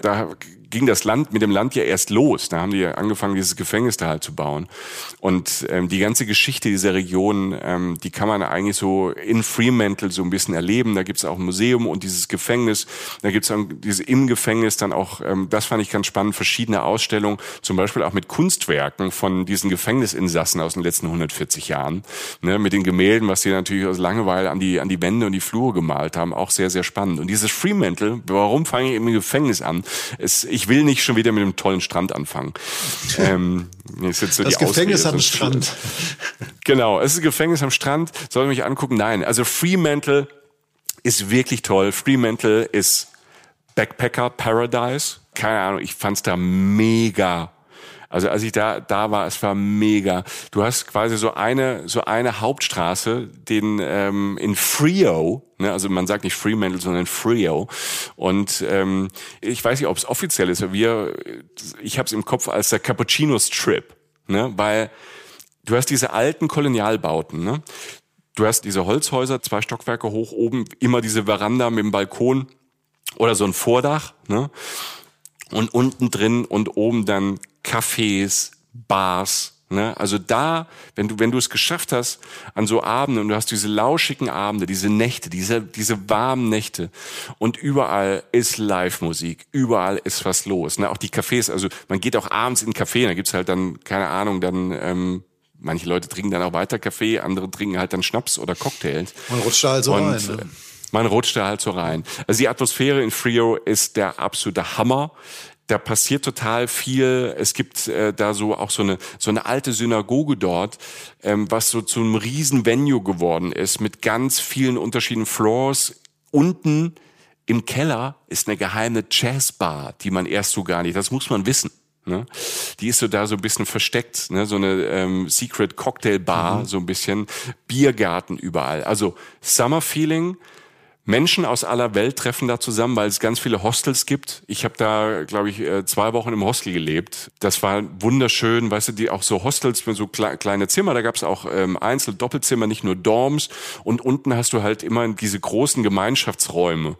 Da ging das Land mit dem Land ja erst los. Da haben die angefangen, dieses Gefängnis da halt zu bauen. Und ähm, die ganze Geschichte dieser Region, ähm, die kann man eigentlich so in Fremantle so ein bisschen erleben. Da gibt's auch ein Museum und dieses Gefängnis. Da gibt's dann diese im Gefängnis dann auch, ähm, das fand ich ganz spannend, verschiedene Ausstellungen, zum Beispiel auch mit Kunstwerken von diesen Gefängnisinsassen aus den letzten 140 Jahren. Ne, mit den Gemälden, was sie natürlich aus Langeweile an die, an die Wände und die Flure gemalt haben. Auch sehr, sehr spannend. Und dieses Fremantle, warum fange ich im Gefängnis an? Es, ich will nicht schon wieder mit einem tollen Strand anfangen. ähm, ist jetzt so das Gefängnis am Strand. Genau, es ist ein Gefängnis am Strand. Soll ich mich angucken? Nein. Also Fremantle ist wirklich toll. Fremantle ist Backpacker Paradise. Keine Ahnung, ich fand's da mega also als ich da da war, es war mega. Du hast quasi so eine so eine Hauptstraße, den ähm, in Frio, ne, also man sagt nicht Fremantle, sondern Frio. Und ähm, ich weiß nicht, ob es offiziell ist, aber wir, ich habe es im Kopf als der Cappuccino Strip, ne, weil du hast diese alten Kolonialbauten, ne. Du hast diese Holzhäuser, zwei Stockwerke hoch oben, immer diese Veranda mit dem Balkon oder so ein Vordach, ne? Und unten drin und oben dann Cafés, Bars, Ne? Also da, wenn du, wenn du es geschafft hast, an so Abenden und du hast diese lauschigen Abende, diese Nächte, diese, diese warmen Nächte und überall ist Live-Musik, überall ist was los. Ne? Auch die Cafés, also man geht auch abends in einen Café, da gibt's halt dann, keine Ahnung, dann ähm, manche Leute trinken dann auch weiter Kaffee, andere trinken halt dann Schnaps oder Cocktails. Man rutscht da halt so und, rein. Ne? Man rutscht da halt so rein. Also die Atmosphäre in Frio ist der absolute Hammer da passiert total viel. Es gibt äh, da so auch so eine so eine alte Synagoge dort, ähm, was so zu einem riesen Venue geworden ist mit ganz vielen unterschiedlichen Floors. Unten im Keller ist eine geheime Jazzbar, die man erst so gar nicht. Das muss man wissen. Ne? Die ist so da so ein bisschen versteckt, ne? so eine ähm, Secret Cocktail Bar, mhm. so ein bisschen Biergarten überall. Also Summer Feeling Menschen aus aller Welt treffen da zusammen, weil es ganz viele Hostels gibt. Ich habe da, glaube ich, äh, zwei Wochen im Hostel gelebt. Das war wunderschön, weißt du, die auch so Hostels mit so kleine Zimmer. Da gab es auch ähm, Einzel-, Doppelzimmer, nicht nur Dorms. Und unten hast du halt immer diese großen Gemeinschaftsräume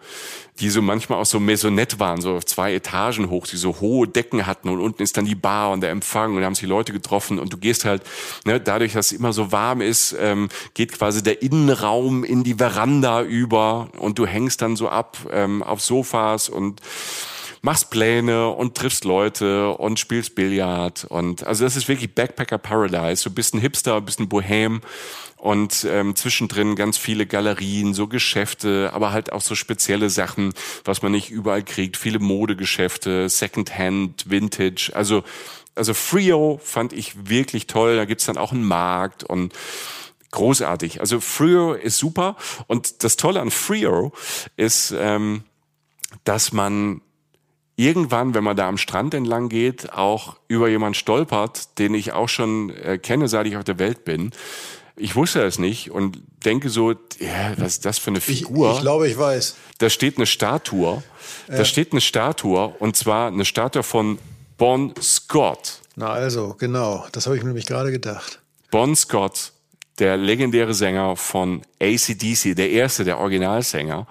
die so manchmal auch so Maisonette waren, so zwei Etagen hoch, die so hohe Decken hatten und unten ist dann die Bar und der Empfang und da haben sich Leute getroffen und du gehst halt, ne, dadurch, dass es immer so warm ist, ähm, geht quasi der Innenraum in die Veranda über und du hängst dann so ab ähm, auf Sofas und machst Pläne und triffst Leute und spielst Billard und also das ist wirklich Backpacker Paradise. Du bist ein Hipster, bist ein Bohem und ähm, zwischendrin ganz viele Galerien, so Geschäfte, aber halt auch so spezielle Sachen, was man nicht überall kriegt. Viele Modegeschäfte, Secondhand, Vintage. Also also Frio fand ich wirklich toll. Da gibt's dann auch einen Markt und großartig. Also Frio ist super. Und das Tolle an Frio ist, ähm, dass man irgendwann, wenn man da am Strand entlang geht, auch über jemanden stolpert, den ich auch schon äh, kenne, seit ich auf der Welt bin. Ich wusste es nicht und denke so, ja, was ist das für eine Figur? Ich, ich glaube, ich weiß. Da steht eine Statue. Da steht eine Statue und zwar eine Statue von Bon Scott. Na also, genau. Das habe ich mir nämlich gerade gedacht. Bon Scott der legendäre Sänger von ACDC, der erste, der Originalsänger.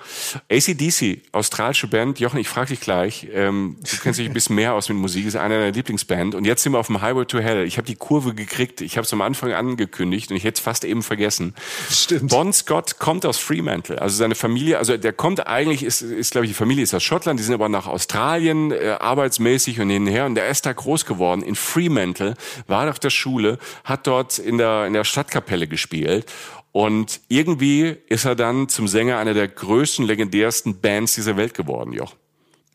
ACDC, australische Band. Jochen, ich frage dich gleich, ähm, du kennst dich ein bisschen mehr aus mit Musik, ist einer deiner Lieblingsband. Und jetzt sind wir auf dem Highway to Hell. Ich habe die Kurve gekriegt, ich habe es am Anfang angekündigt und ich hätte es fast eben vergessen. Stimmt. Bon Scott kommt aus Fremantle, also seine Familie, also der kommt eigentlich, ist, ist glaube ich, die Familie ist aus Schottland, die sind aber nach Australien äh, arbeitsmäßig und hinher und der ist da groß geworden in Fremantle, war auf der Schule, hat dort in der, in der Stadtkapelle gespielt und irgendwie ist er dann zum Sänger einer der größten, legendärsten Bands dieser Welt geworden, Joch.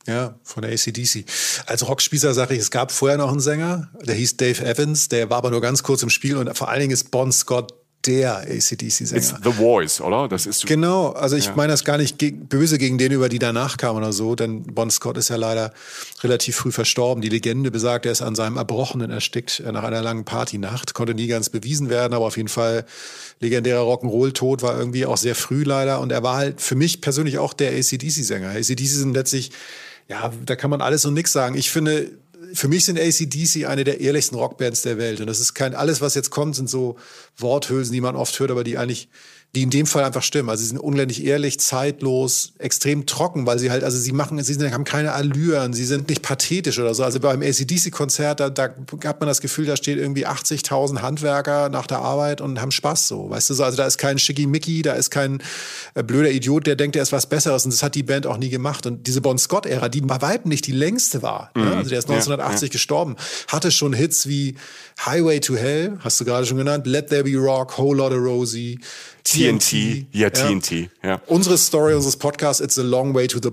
Ja, von der ACDC. Als Rockspießer sage ich, es gab vorher noch einen Sänger, der hieß Dave Evans, der war aber nur ganz kurz im Spiel und vor allen Dingen ist Bon Scott der ACDC-Sänger. It's The Voice, oder? Das ist genau. Also ich ja. meine das gar nicht ge böse gegen den, über die danach kamen oder so, denn Bon Scott ist ja leider relativ früh verstorben. Die Legende besagt, er ist an seinem Erbrochenen erstickt äh, nach einer langen Partynacht. Konnte nie ganz bewiesen werden, aber auf jeden Fall legendärer Rock'n'Roll-Tod war irgendwie auch sehr früh leider. Und er war halt für mich persönlich auch der ACDC-Sänger. ACDC sind letztlich, ja, da kann man alles und nichts sagen. Ich finde, für mich sind ACDC eine der ehrlichsten Rockbands der Welt. Und das ist kein, alles, was jetzt kommt, sind so Worthülsen, die man oft hört, aber die eigentlich die in dem Fall einfach stimmen. Also sie sind unglaublich ehrlich, zeitlos, extrem trocken, weil sie halt, also sie machen, sie haben keine Allüren, sie sind nicht pathetisch oder so. Also beim ACDC-Konzert, da, da hat man das Gefühl, da steht irgendwie 80.000 Handwerker nach der Arbeit und haben Spaß so, weißt du so. Also da ist kein Schickimicki, da ist kein äh, blöder Idiot, der denkt, er ist was Besseres und das hat die Band auch nie gemacht. Und diese Bon Scott-Ära, die bei weitem nicht die längste war, ne? mhm. ne? also der ist 1980 ja, ja. gestorben, hatte schon Hits wie Highway to Hell, hast du gerade schon genannt, Let There Be Rock, Whole Lotta Rosie, TNT, ja, TNT, ja. Unsere Story unseres Podcasts, it's a long way to the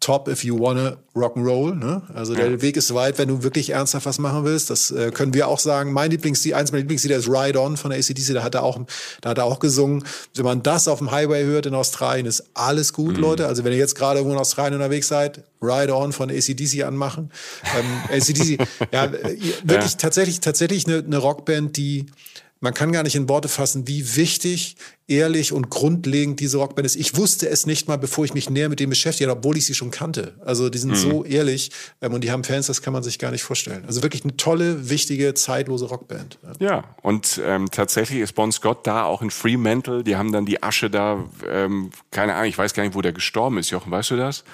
top if you wanna rock'n'roll, ne? Also der ja. Weg ist weit, wenn du wirklich ernsthaft was machen willst. Das äh, können wir auch sagen. Mein Lieblingslied, eins meiner Lieblingslieder ist Ride On von der ACDC, da hat er auch, da hat er auch gesungen. Wenn man das auf dem Highway hört in Australien, ist alles gut, mhm. Leute. Also wenn ihr jetzt gerade irgendwo in Australien unterwegs seid, Ride On von ACDC anmachen. Ähm, ACDC, ja, wirklich ja. tatsächlich, tatsächlich eine, eine Rockband, die man kann gar nicht in Worte fassen, wie wichtig ehrlich und grundlegend diese Rockband ist. Ich wusste es nicht mal, bevor ich mich näher mit dem beschäftigt habe, obwohl ich sie schon kannte. Also die sind mhm. so ehrlich ähm, und die haben Fans, das kann man sich gar nicht vorstellen. Also wirklich eine tolle, wichtige, zeitlose Rockband. Ja, ja und ähm, tatsächlich ist Bon Scott da auch in Fremantle. Die haben dann die Asche da, ähm, keine Ahnung, ich weiß gar nicht, wo der gestorben ist. Jochen, weißt du das?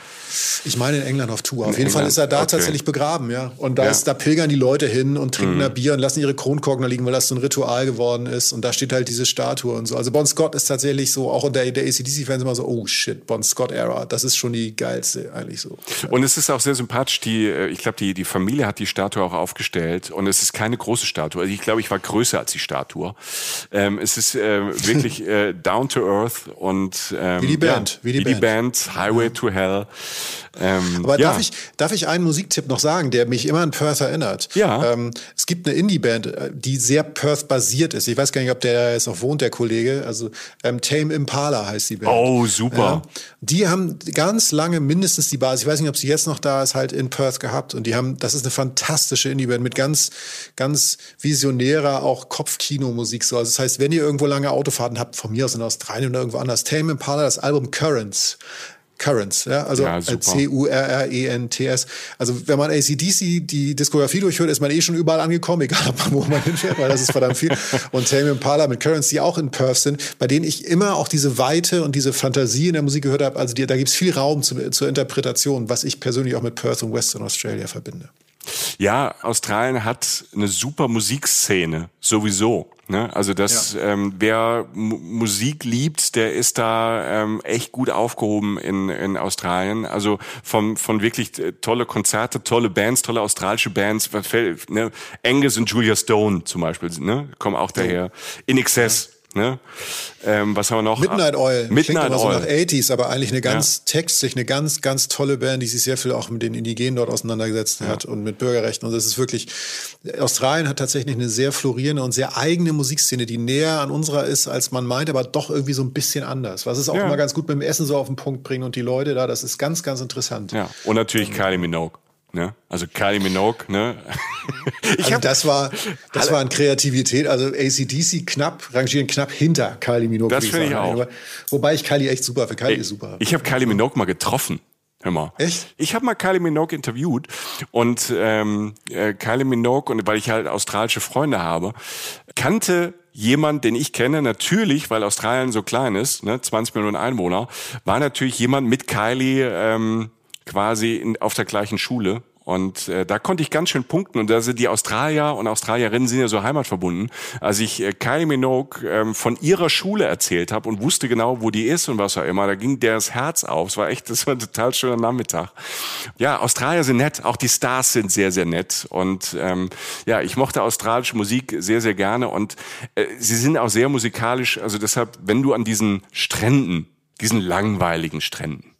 Ich meine in England auf Tour. In auf jeden England? Fall ist er da okay. tatsächlich begraben, ja. Und da, ja. ist, da pilgern die Leute hin und trinken mhm. da Bier und lassen ihre Kronkorken da liegen, weil das so ein Ritual geworden ist. Und da steht halt diese Statue und so. Also Bon Scott ist tatsächlich so, auch unter der ACDC-Fans immer so, oh shit, Bon Scott-Era, das ist schon die geilste eigentlich so. Und es ist auch sehr sympathisch, die, äh, ich glaube, die, die Familie hat die Statue auch aufgestellt und es ist keine große Statue. Also ich glaube, ich war größer als die Statue. Ähm, es ist äh, wirklich äh, down to earth und ähm, wie die Band, ja, wie die, wie Band. die Band, Highway to Hell. Ähm, Aber ja. darf, ich, darf ich einen Musiktipp noch sagen, der mich immer an Perth erinnert? Ja. Ähm, es gibt eine Indie-Band, äh, die sehr Perth-basiert ist. Ich weiß gar nicht, ob der jetzt noch wohnt, der Kollege. Also ähm, Tame Impala heißt die Band. Oh, super. Ja. Die haben ganz lange mindestens die Basis, ich weiß nicht, ob sie jetzt noch da ist, halt in Perth gehabt. Und die haben, das ist eine fantastische Indie-Band mit ganz, ganz visionärer, auch Kopfkino-Musik. So. Also das heißt, wenn ihr irgendwo lange Autofahrten habt, von mir aus in Australien oder irgendwo anders, Tame Impala, das Album Currents Currents, ja, also ja, C-U-R-R-E-N-T-S. Also wenn man ACDC die Diskografie durchhört, ist man eh schon überall angekommen, egal wo man hinfährt, weil das ist verdammt viel. Und Tame Impala mit Currents, die auch in Perth sind, bei denen ich immer auch diese Weite und diese Fantasie in der Musik gehört habe. Also die, da gibt es viel Raum zu, zur Interpretation, was ich persönlich auch mit Perth und Western Australia verbinde. Ja, Australien hat eine super Musikszene, sowieso. Ne? Also das, ja. ähm, wer M Musik liebt, der ist da ähm, echt gut aufgehoben in, in Australien. Also von, von wirklich äh, tolle Konzerte, tolle Bands, tolle australische Bands. Ne? Angus und Julia Stone zum Beispiel, ne? kommen auch daher. In Excess. Ja Ne? Ähm, was haben wir noch? Midnight Oil. Midnight Klingt immer so Oil. nach 80s, aber eigentlich eine ganz textlich, eine ganz, ganz tolle Band, die sich sehr viel auch mit den Indigenen dort auseinandergesetzt hat und mit Bürgerrechten. Und das ist wirklich, Australien hat tatsächlich eine sehr florierende und sehr eigene Musikszene, die näher an unserer ist, als man meint, aber doch irgendwie so ein bisschen anders. Was es auch Ja. immer ganz gut mit dem Essen so auf den Punkt bringen und die Leute da, das ist ganz, ganz interessant. Ja, und natürlich Kylie Minogue. Ne? Also Kylie Minogue, ne? ich Also hab, das war, das war an Kreativität. Also ACDC knapp, rangieren knapp hinter Kylie Minogue. Das würde finde ich sagen. auch. Aber, wobei ich Kylie echt super finde. Kylie ist super. Ich habe Kylie Minogue mal getroffen. Hör mal. Echt? Ich habe mal Kylie Minogue interviewt und ähm, äh, Kylie Minogue, und weil ich halt australische Freunde habe, kannte jemand, den ich kenne, natürlich, weil Australien so klein ist, ne, 20 Millionen Einwohner, war natürlich jemand mit Kylie ähm, quasi in, auf der gleichen Schule. Und äh, da konnte ich ganz schön punkten. Und da sind die Australier und Australierinnen sind ja so heimatverbunden. Als ich äh, Kylie Minogue ähm, von ihrer Schule erzählt habe und wusste genau, wo die ist und was auch immer, da ging der das Herz auf. Es war echt, das war ein total schöner Nachmittag. Ja, Australier sind nett, auch die Stars sind sehr, sehr nett. Und ähm, ja, ich mochte australische Musik sehr, sehr gerne. Und äh, sie sind auch sehr musikalisch. Also deshalb, wenn du an diesen Stränden, diesen langweiligen Stränden,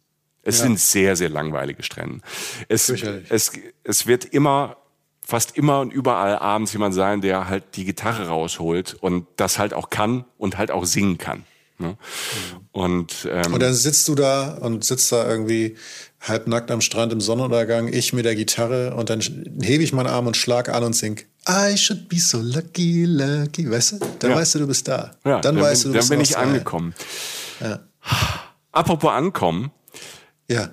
es sind sehr, sehr langweilige Strände. Es, es, es wird immer, fast immer und überall abends jemand sein, der halt die Gitarre rausholt und das halt auch kann und halt auch singen kann. Ne? Und, ähm, Und dann sitzt du da und sitzt da irgendwie halbnackt am Strand im Sonnenuntergang, ich mit der Gitarre und dann hebe ich meinen Arm und schlag an und sing I should be so lucky, lucky. Weißt du? Dann Ja. weißt du, du bist da. ja, dann, weißt bin, du, du dann bist bin in ich angekommen. Ja. Apropos ankommen, ja.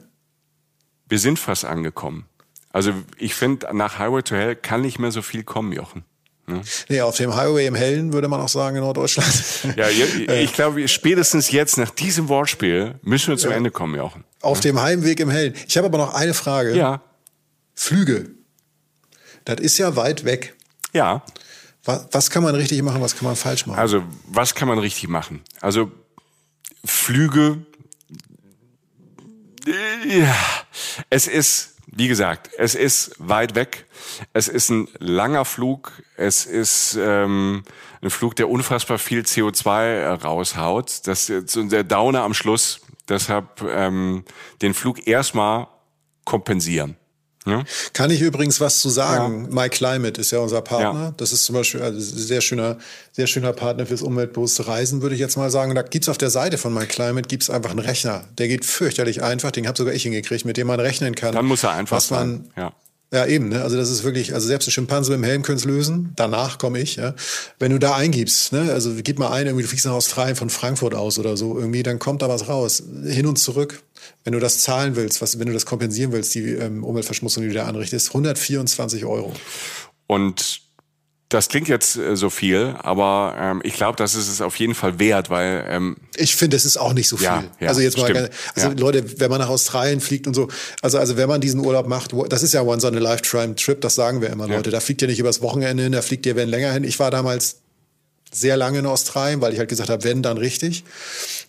wir sind fast angekommen. Also ich finde, nach Highway to Hell kann nicht mehr so viel kommen, Jochen. Nee, auf dem Highway im Hellen würde man auch sagen in Norddeutschland. Ja, ich, ich glaube, spätestens jetzt nach diesem Wortspiel müssen wir zum Ende kommen, Jochen. auf dem Heimweg im Hellen. Ich habe aber noch eine Frage. Ja, Flüge. Das ist ja weit weg. ja. Was, was kann man richtig machen, was kann man falsch machen? Also, was kann man richtig machen? Also, Flüge, ja, es ist, wie gesagt, es ist weit weg. Es ist ein langer Flug. Es ist ähm, ein Flug, der unfassbar viel CO2 raushaut. Das ist der Downer am Schluss. Deshalb ähm, den Flug erstmal kompensieren. Ja? Kann ich übrigens was zu sagen? My Climate ist ja unser Partner. Ja. Das ist zum Beispiel also sehr schöner, sehr schöner Partner fürs umweltbewusste Reisen, würde ich jetzt mal sagen. Da gibt's auf der Seite von My Climate gibt's einfach einen Rechner. Der geht fürchterlich einfach. Den habe sogar ich hingekriegt, mit dem man rechnen kann. Dann muss er einfach was man, sein. Ja. Ja, eben, ne? Also das ist wirklich, also selbst ein Schimpanse mit dem Helm können es lösen. Danach komme ich, ja. Wenn du da eingibst, ne, also gib mal ein, irgendwie du fliegst nach Australien von Frankfurt aus oder so, irgendwie, dann kommt da was raus. Hin und zurück. Wenn du das zahlen willst, was, wenn du das kompensieren willst, die ähm, Umweltverschmutzung, die du da anrichtest, 124 Euro. Und das klingt jetzt äh, so viel, aber ähm, ich glaube, das ist es auf jeden Fall wert, weil ähm, Ich finde, es ist auch nicht so viel. Ja, ja, also jetzt mal, stimmt. also Ja. Leute, wenn man nach Australien fliegt und so, also also wenn man diesen Urlaub macht, das ist ja once on a lifetime Trip, das sagen wir immer, Leute. Da fliegt ihr nicht übers Wochenende hin, da fliegt ihr wenn länger hin. Ich war damals sehr lange in Australien, weil ich halt gesagt habe, wenn, dann richtig.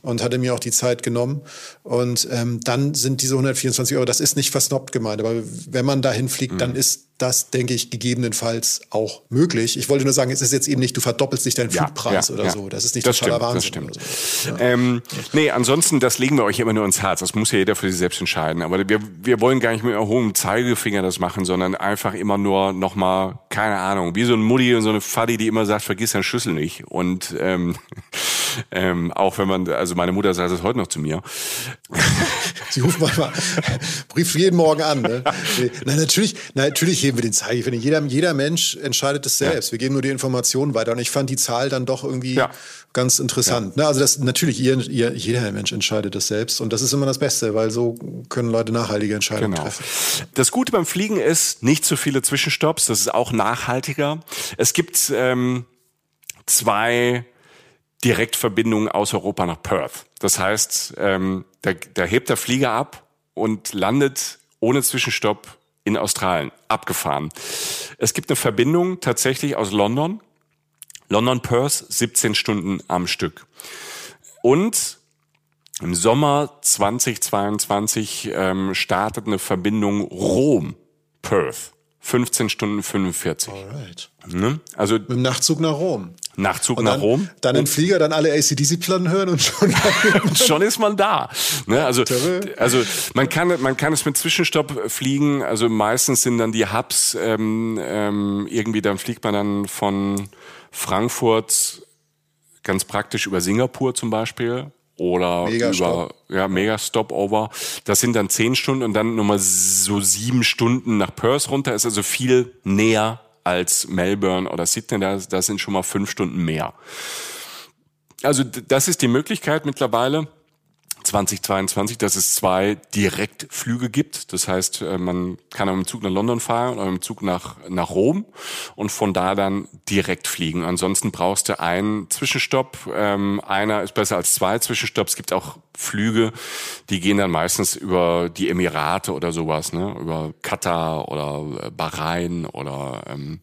Und hatte mir auch die Zeit genommen. Und ähm, dann sind diese 124 Euro, das ist nicht versnobbt gemeint, aber wenn man dahin fliegt, Mhm. dann ist das, denke ich, gegebenenfalls auch möglich. Ich wollte nur sagen, es ist jetzt eben nicht, du verdoppelst nicht deinen Ja, Flugpreis ja, oder ja. so. Das ist nicht Das totaler stimmt, das Wahnsinn. stimmt. So. Ähm, nee, ansonsten, das legen wir euch immer nur ins Herz. Das muss ja jeder für sich selbst entscheiden. Aber wir, wir wollen gar nicht mit erhobenem Zeigefinger das machen, sondern einfach immer nur nochmal, keine Ahnung, wie so ein Mutti und so eine Faddy, die immer sagt, vergiss deinen Schlüssel nicht. Und ähm, ähm, auch wenn man, also meine Mutter sagt es heute noch zu mir. Sie ruft manchmal, rief jeden Morgen an. Ne? Na, natürlich, na, natürlich heben wir den Zeigefinger. Jeder, jeder Mensch entscheidet es selbst. Wir geben nur die Informationen weiter. Und ich fand die Zahl dann doch irgendwie Ja. ganz interessant. Ne? Also das natürlich, ihr, ihr, jeder Mensch entscheidet es selbst. Und das ist immer das Beste, weil so können Leute nachhaltige Entscheidungen Genau. treffen. Das Gute beim Fliegen ist, nicht so viele Zwischenstopps. Das ist auch nachhaltiger. Es gibt ähm, zwei Direktverbindungen aus Europa nach Perth. Das heißt, ähm, da, da hebt der Flieger ab und landet ohne Zwischenstopp in Australien. Abgefahren. Es gibt eine Verbindung tatsächlich aus London. London Perth 17 Stunden am Stück. Und im Sommer 2022 ähm, startet eine Verbindung Rom-Perth. 15 Stunden 45. Alright. Ne? Also Mit dem Nachtzug nach Rom. Nachzug Und nach dann, Rom. Dann in Flieger, dann alle ACDC-Platten hören und schon. Und schon ist man da. Ne? Also, also man kann man kann es mit Zwischenstopp fliegen. Also meistens sind dann die Hubs ähm, ähm, irgendwie. Dann fliegt man dann von Frankfurt ganz praktisch über Singapur zum Beispiel oder Mega über ja mega Stopover. Das sind dann zehn Stunden und dann nochmal so sieben Stunden nach Perth runter. Ist also viel näher als Melbourne oder Sydney. Da, da sind schon mal fünf Stunden mehr. Also das ist die Möglichkeit mittlerweile. 2022, dass es zwei Direktflüge gibt. Das heißt, äh, man kann mit dem Zug nach London fahren oder mit dem Zug nach, nach Rom und von da dann direkt fliegen. Ansonsten brauchst du einen Zwischenstopp. Ähm, einer ist besser als zwei Zwischenstopps. Es gibt auch Flüge, die gehen dann meistens über die Emirate oder sowas, ne? über Katar oder äh, Bahrain oder ähm,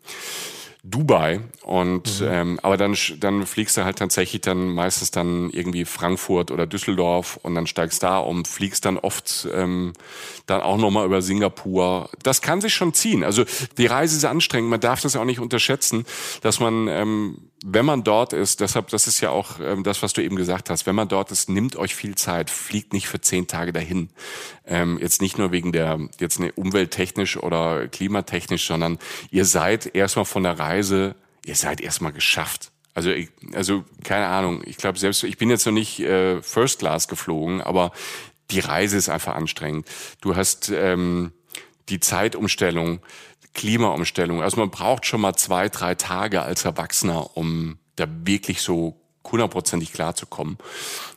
Dubai und ähm, aber dann dann fliegst du halt tatsächlich dann meistens dann irgendwie Frankfurt oder Düsseldorf und dann steigst da um, fliegst dann oft ähm, dann auch noch mal über Singapur. Das kann sich schon ziehen. Also die Reise ist anstrengend. Man darf das auch nicht unterschätzen, dass man ähm, wenn man dort ist, deshalb, das ist ja auch ähm, das, was du eben gesagt hast, wenn man dort ist, nimmt euch viel Zeit, fliegt nicht für zehn Tage dahin. Ähm, jetzt nicht nur wegen der, jetzt ne, umwelttechnisch oder klimatechnisch, sondern ihr seid erstmal von der Reise, ihr seid erstmal geschafft. Also, ich, also keine Ahnung, ich glaube selbst, ich bin jetzt noch nicht äh, First Class geflogen, aber die Reise ist einfach anstrengend. Du hast ähm, die Zeitumstellung, Klimaumstellung. Also man braucht schon mal zwei, drei Tage als Erwachsener, um da wirklich so hundertprozentig klarzukommen.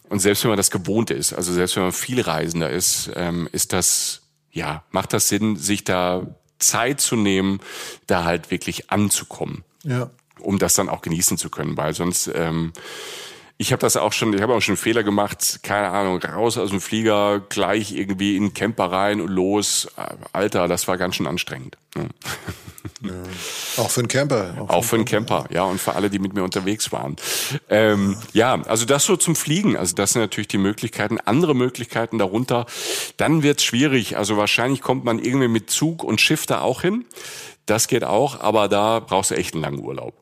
Und selbst wenn man das gewohnt ist, also selbst wenn man viel Reisender ist, ähm, ist das, ja, macht das Sinn, sich da Zeit zu nehmen, da halt wirklich anzukommen ja. um das dann auch genießen zu können, weil sonst ähm, ich habe das auch schon, ich habe auch schon Fehler gemacht, keine Ahnung, raus aus dem Flieger, gleich irgendwie in den Camper rein und los. Alter, das war ganz schön anstrengend. Ne? Auch für einen Camper. Auch für einen Camper, ja, und für alle, die mit mir unterwegs waren. Ähm, ja, also das so zum Fliegen. Also das sind natürlich die Möglichkeiten. Andere Möglichkeiten darunter, dann wird's schwierig. Also wahrscheinlich kommt man irgendwie mit Zug und Schiff da auch hin. Das geht auch, aber da brauchst du echt einen langen Urlaub.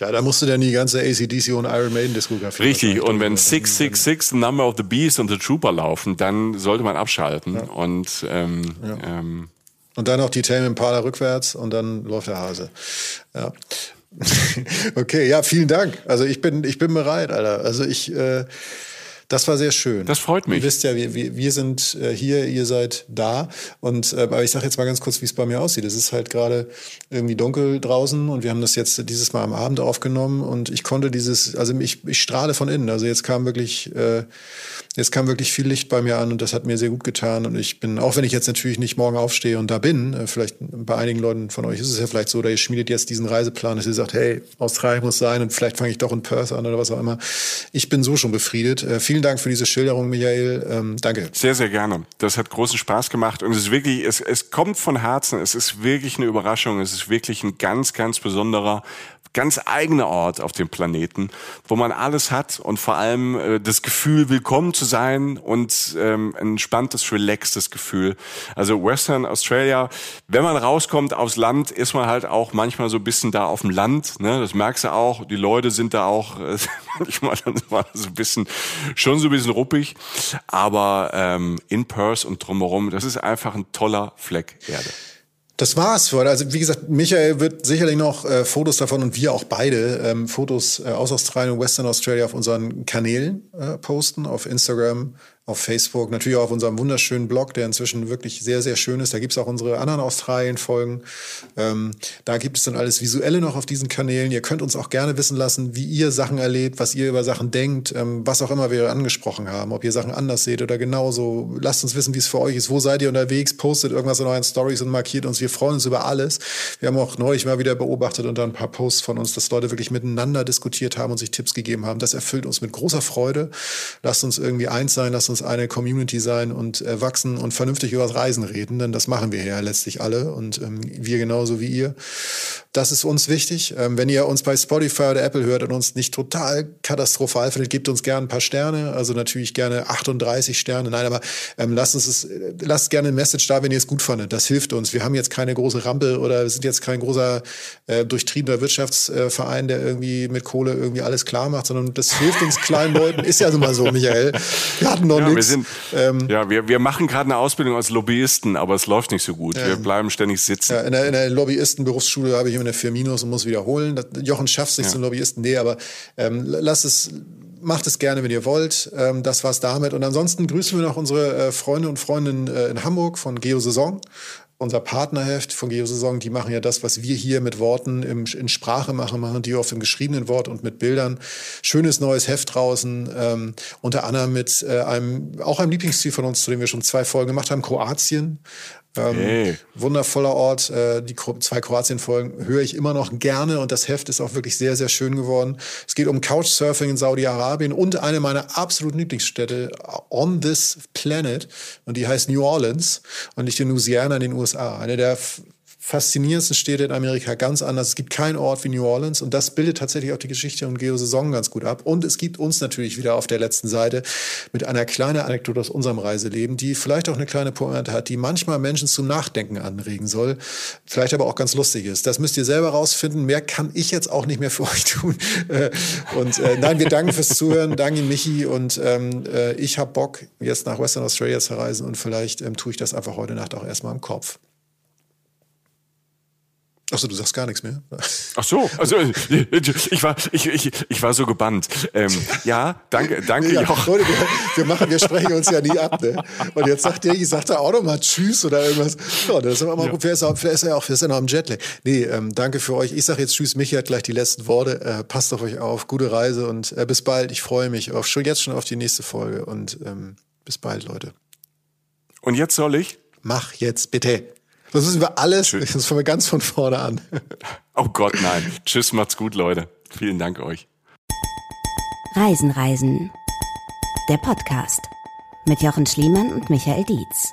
Ja, da musst du dann die ganze ACDC und Iron Maiden Diskografie. Richtig, und wenn wahrscheinlich 666, The Number of the Beast und The Trooper laufen, dann sollte man abschalten. Und ähm, ähm, Und dann noch die Tame Impala rückwärts und dann läuft der Hase. Ja. okay, ja, vielen Dank. Also ich bin, ich bin bereit, Alter. Also ich, äh, das war sehr schön. Das freut mich. Ihr wisst ja, wir, wir, wir sind äh, hier, ihr seid da. Und äh, aber ich sage jetzt mal ganz kurz, wie es bei mir aussieht. Es ist halt gerade irgendwie dunkel draußen und wir haben das jetzt dieses Mal am Abend aufgenommen und ich konnte dieses, also ich, ich strahle von innen. Also jetzt kam wirklich, äh, jetzt kam wirklich viel Licht bei mir an und das hat mir sehr gut getan. Und ich bin, auch wenn ich jetzt natürlich nicht morgen aufstehe und da bin, äh, vielleicht bei einigen Leuten von euch ist es ja vielleicht so, oder ihr schmiedet jetzt diesen Reiseplan, dass ihr sagt, hey, Australien muss sein und vielleicht fange ich doch in Perth an oder was auch immer. Ich bin so schon befriedet. Äh, vielen Dank für diese Schilderung, Michael. Ähm, danke. sehr, sehr gerne. Das hat großen Spaß gemacht und es ist wirklich, es, es kommt von Herzen. Es ist wirklich eine Überraschung. Es ist wirklich ein ganz, ganz besonderer ganz eigener Ort auf dem Planeten, wo man alles hat und vor allem äh, das Gefühl, willkommen zu sein und ähm, ein entspanntes, relaxtes Gefühl. Also Western Australia, wenn man rauskommt aufs Land, ist man halt auch manchmal so ein bisschen da auf dem Land. Ne? Das merkst du auch. Die Leute sind da auch äh, manchmal so ein bisschen, schon so ein bisschen ruppig. Aber ähm, in Perth und drumherum, das ist einfach ein toller Fleck Erde. Das war's für heute. Also wie gesagt, Michael wird sicherlich noch äh, Fotos davon und wir auch beide ähm, Fotos äh, aus Australien und Western Australia auf unseren Kanälen äh, posten, auf Instagram, auf Facebook, natürlich auch auf unserem wunderschönen Blog, der inzwischen wirklich sehr, sehr schön ist. Da gibt's auch unsere anderen Australien-Folgen. Ähm, da gibt es dann alles Visuelle noch auf diesen Kanälen. Ihr könnt uns auch gerne wissen lassen, wie ihr Sachen erlebt, was ihr über Sachen denkt, ähm, was auch immer wir angesprochen haben, ob ihr Sachen anders seht oder genauso. Lasst uns wissen, wie es für euch ist. Wo seid ihr unterwegs? Postet irgendwas in euren Stories und markiert uns. Wir freuen uns über alles. Wir haben auch neulich mal wieder beobachtet unter ein paar Posts von uns, dass Leute wirklich miteinander diskutiert haben und sich Tipps gegeben haben. Das erfüllt uns mit großer Freude. Lasst uns irgendwie eins sein, lasst uns uns eine Community sein und äh, wachsen und vernünftig über das Reisen reden, denn das machen wir ja letztlich alle und ähm, wir genauso wie ihr. Das ist uns wichtig. Ähm, wenn ihr uns bei Spotify oder Apple hört und uns nicht total katastrophal findet, gebt uns gerne ein paar Sterne. Also natürlich gerne 38 Sterne. Nein, aber ähm, lasst uns es, lasst gerne ein Message da, wenn ihr es gut fandet. Das hilft uns. Wir haben jetzt keine große Rampe oder wir sind jetzt kein großer äh, durchtriebener Wirtschaftsverein, der irgendwie mit Kohle irgendwie alles klar macht, sondern das hilft uns kleinen Leuten. Ist ja so mal so, Michael. Wir hatten noch ja, nichts. Wir sind, ähm, ja, wir, wir machen gerade eine Ausbildung als Lobbyisten, aber es läuft nicht so gut. wir bleiben ständig sitzen. Ja, in der, in der Lobbyistenberufsschule habe ich immer eine Firminus und muss wiederholen. Jochen schafft sich ja. zum Lobbyisten. Nee, aber ähm, lass es macht es gerne, wenn ihr wollt. Ähm, das war's damit. Und ansonsten grüßen wir noch unsere äh, Freunde und Freundinnen äh, in Hamburg von Geosaison unser Partnerheft von Geosaison, die machen ja das, was wir hier mit Worten im, in Sprache machen, machen die oft im geschriebenen Wort und mit Bildern. Schönes neues Heft draußen, ähm, unter anderem mit äh, einem, auch einem Lieblingsziel von uns, zu dem wir schon zwei Folgen gemacht haben, Kroatien. Ähm, hey. Wundervoller Ort. Äh, die zwei Kroatien-Folgen höre ich immer noch gerne und das Heft ist auch wirklich sehr, sehr schön geworden. Es geht um Couchsurfing in Saudi-Arabien und eine meiner absoluten Lieblingsstädte on this planet und die heißt New Orleans und nicht in Louisiana in den USA. Eine der faszinierendsten Städte in Amerika ganz anders. Es gibt keinen Ort wie New Orleans und das bildet tatsächlich auch die Geschichte und Geosaison ganz gut ab. Und es gibt uns natürlich wieder auf der letzten Seite mit einer kleinen Anekdote aus unserem Reiseleben, die vielleicht auch eine kleine Pointe hat, die manchmal Menschen zum Nachdenken anregen soll, vielleicht aber auch ganz lustig ist. Das müsst ihr selber rausfinden. Mehr kann ich jetzt auch nicht mehr für euch tun. Äh, und äh, nein, wir danken fürs Zuhören, danke Michi und ähm, äh, ich habe Bock, jetzt nach Western Australia zu reisen und vielleicht ähm, tue ich das einfach heute Nacht auch erstmal im Kopf. Achso, du sagst gar nichts mehr. Ach so, also ich war, ich, ich, ich war so gebannt. Ähm, ja, danke, danke, ja, Joch. Leute, wir, wir, machen, wir sprechen uns ja nie ab, ne? Und jetzt sagt der, ich sagt er auch noch mal Tschüss oder irgendwas. Ja, das ist aber mal ja. gut. Vielleicht ist, er, vielleicht ist er auch, vielleicht ist er noch im Jetlag. Nee, ähm, danke für euch. Ich sage jetzt Tschüss. Michi hat gleich die letzten Worte. Äh, passt auf euch auf. Gute Reise und äh, bis bald. Ich freue mich auf, schon jetzt schon auf die nächste Folge und ähm, bis bald, Leute. Und jetzt soll ich? Mach jetzt bitte. Das müssen wir alles, Tschüss. das fangen wir ganz von vorne an. Oh Gott, nein. Tschüss, macht's gut, Leute. Vielen Dank euch. Reisen, Reisen. Der Podcast mit Jochen Schliemann und Michael Dietz.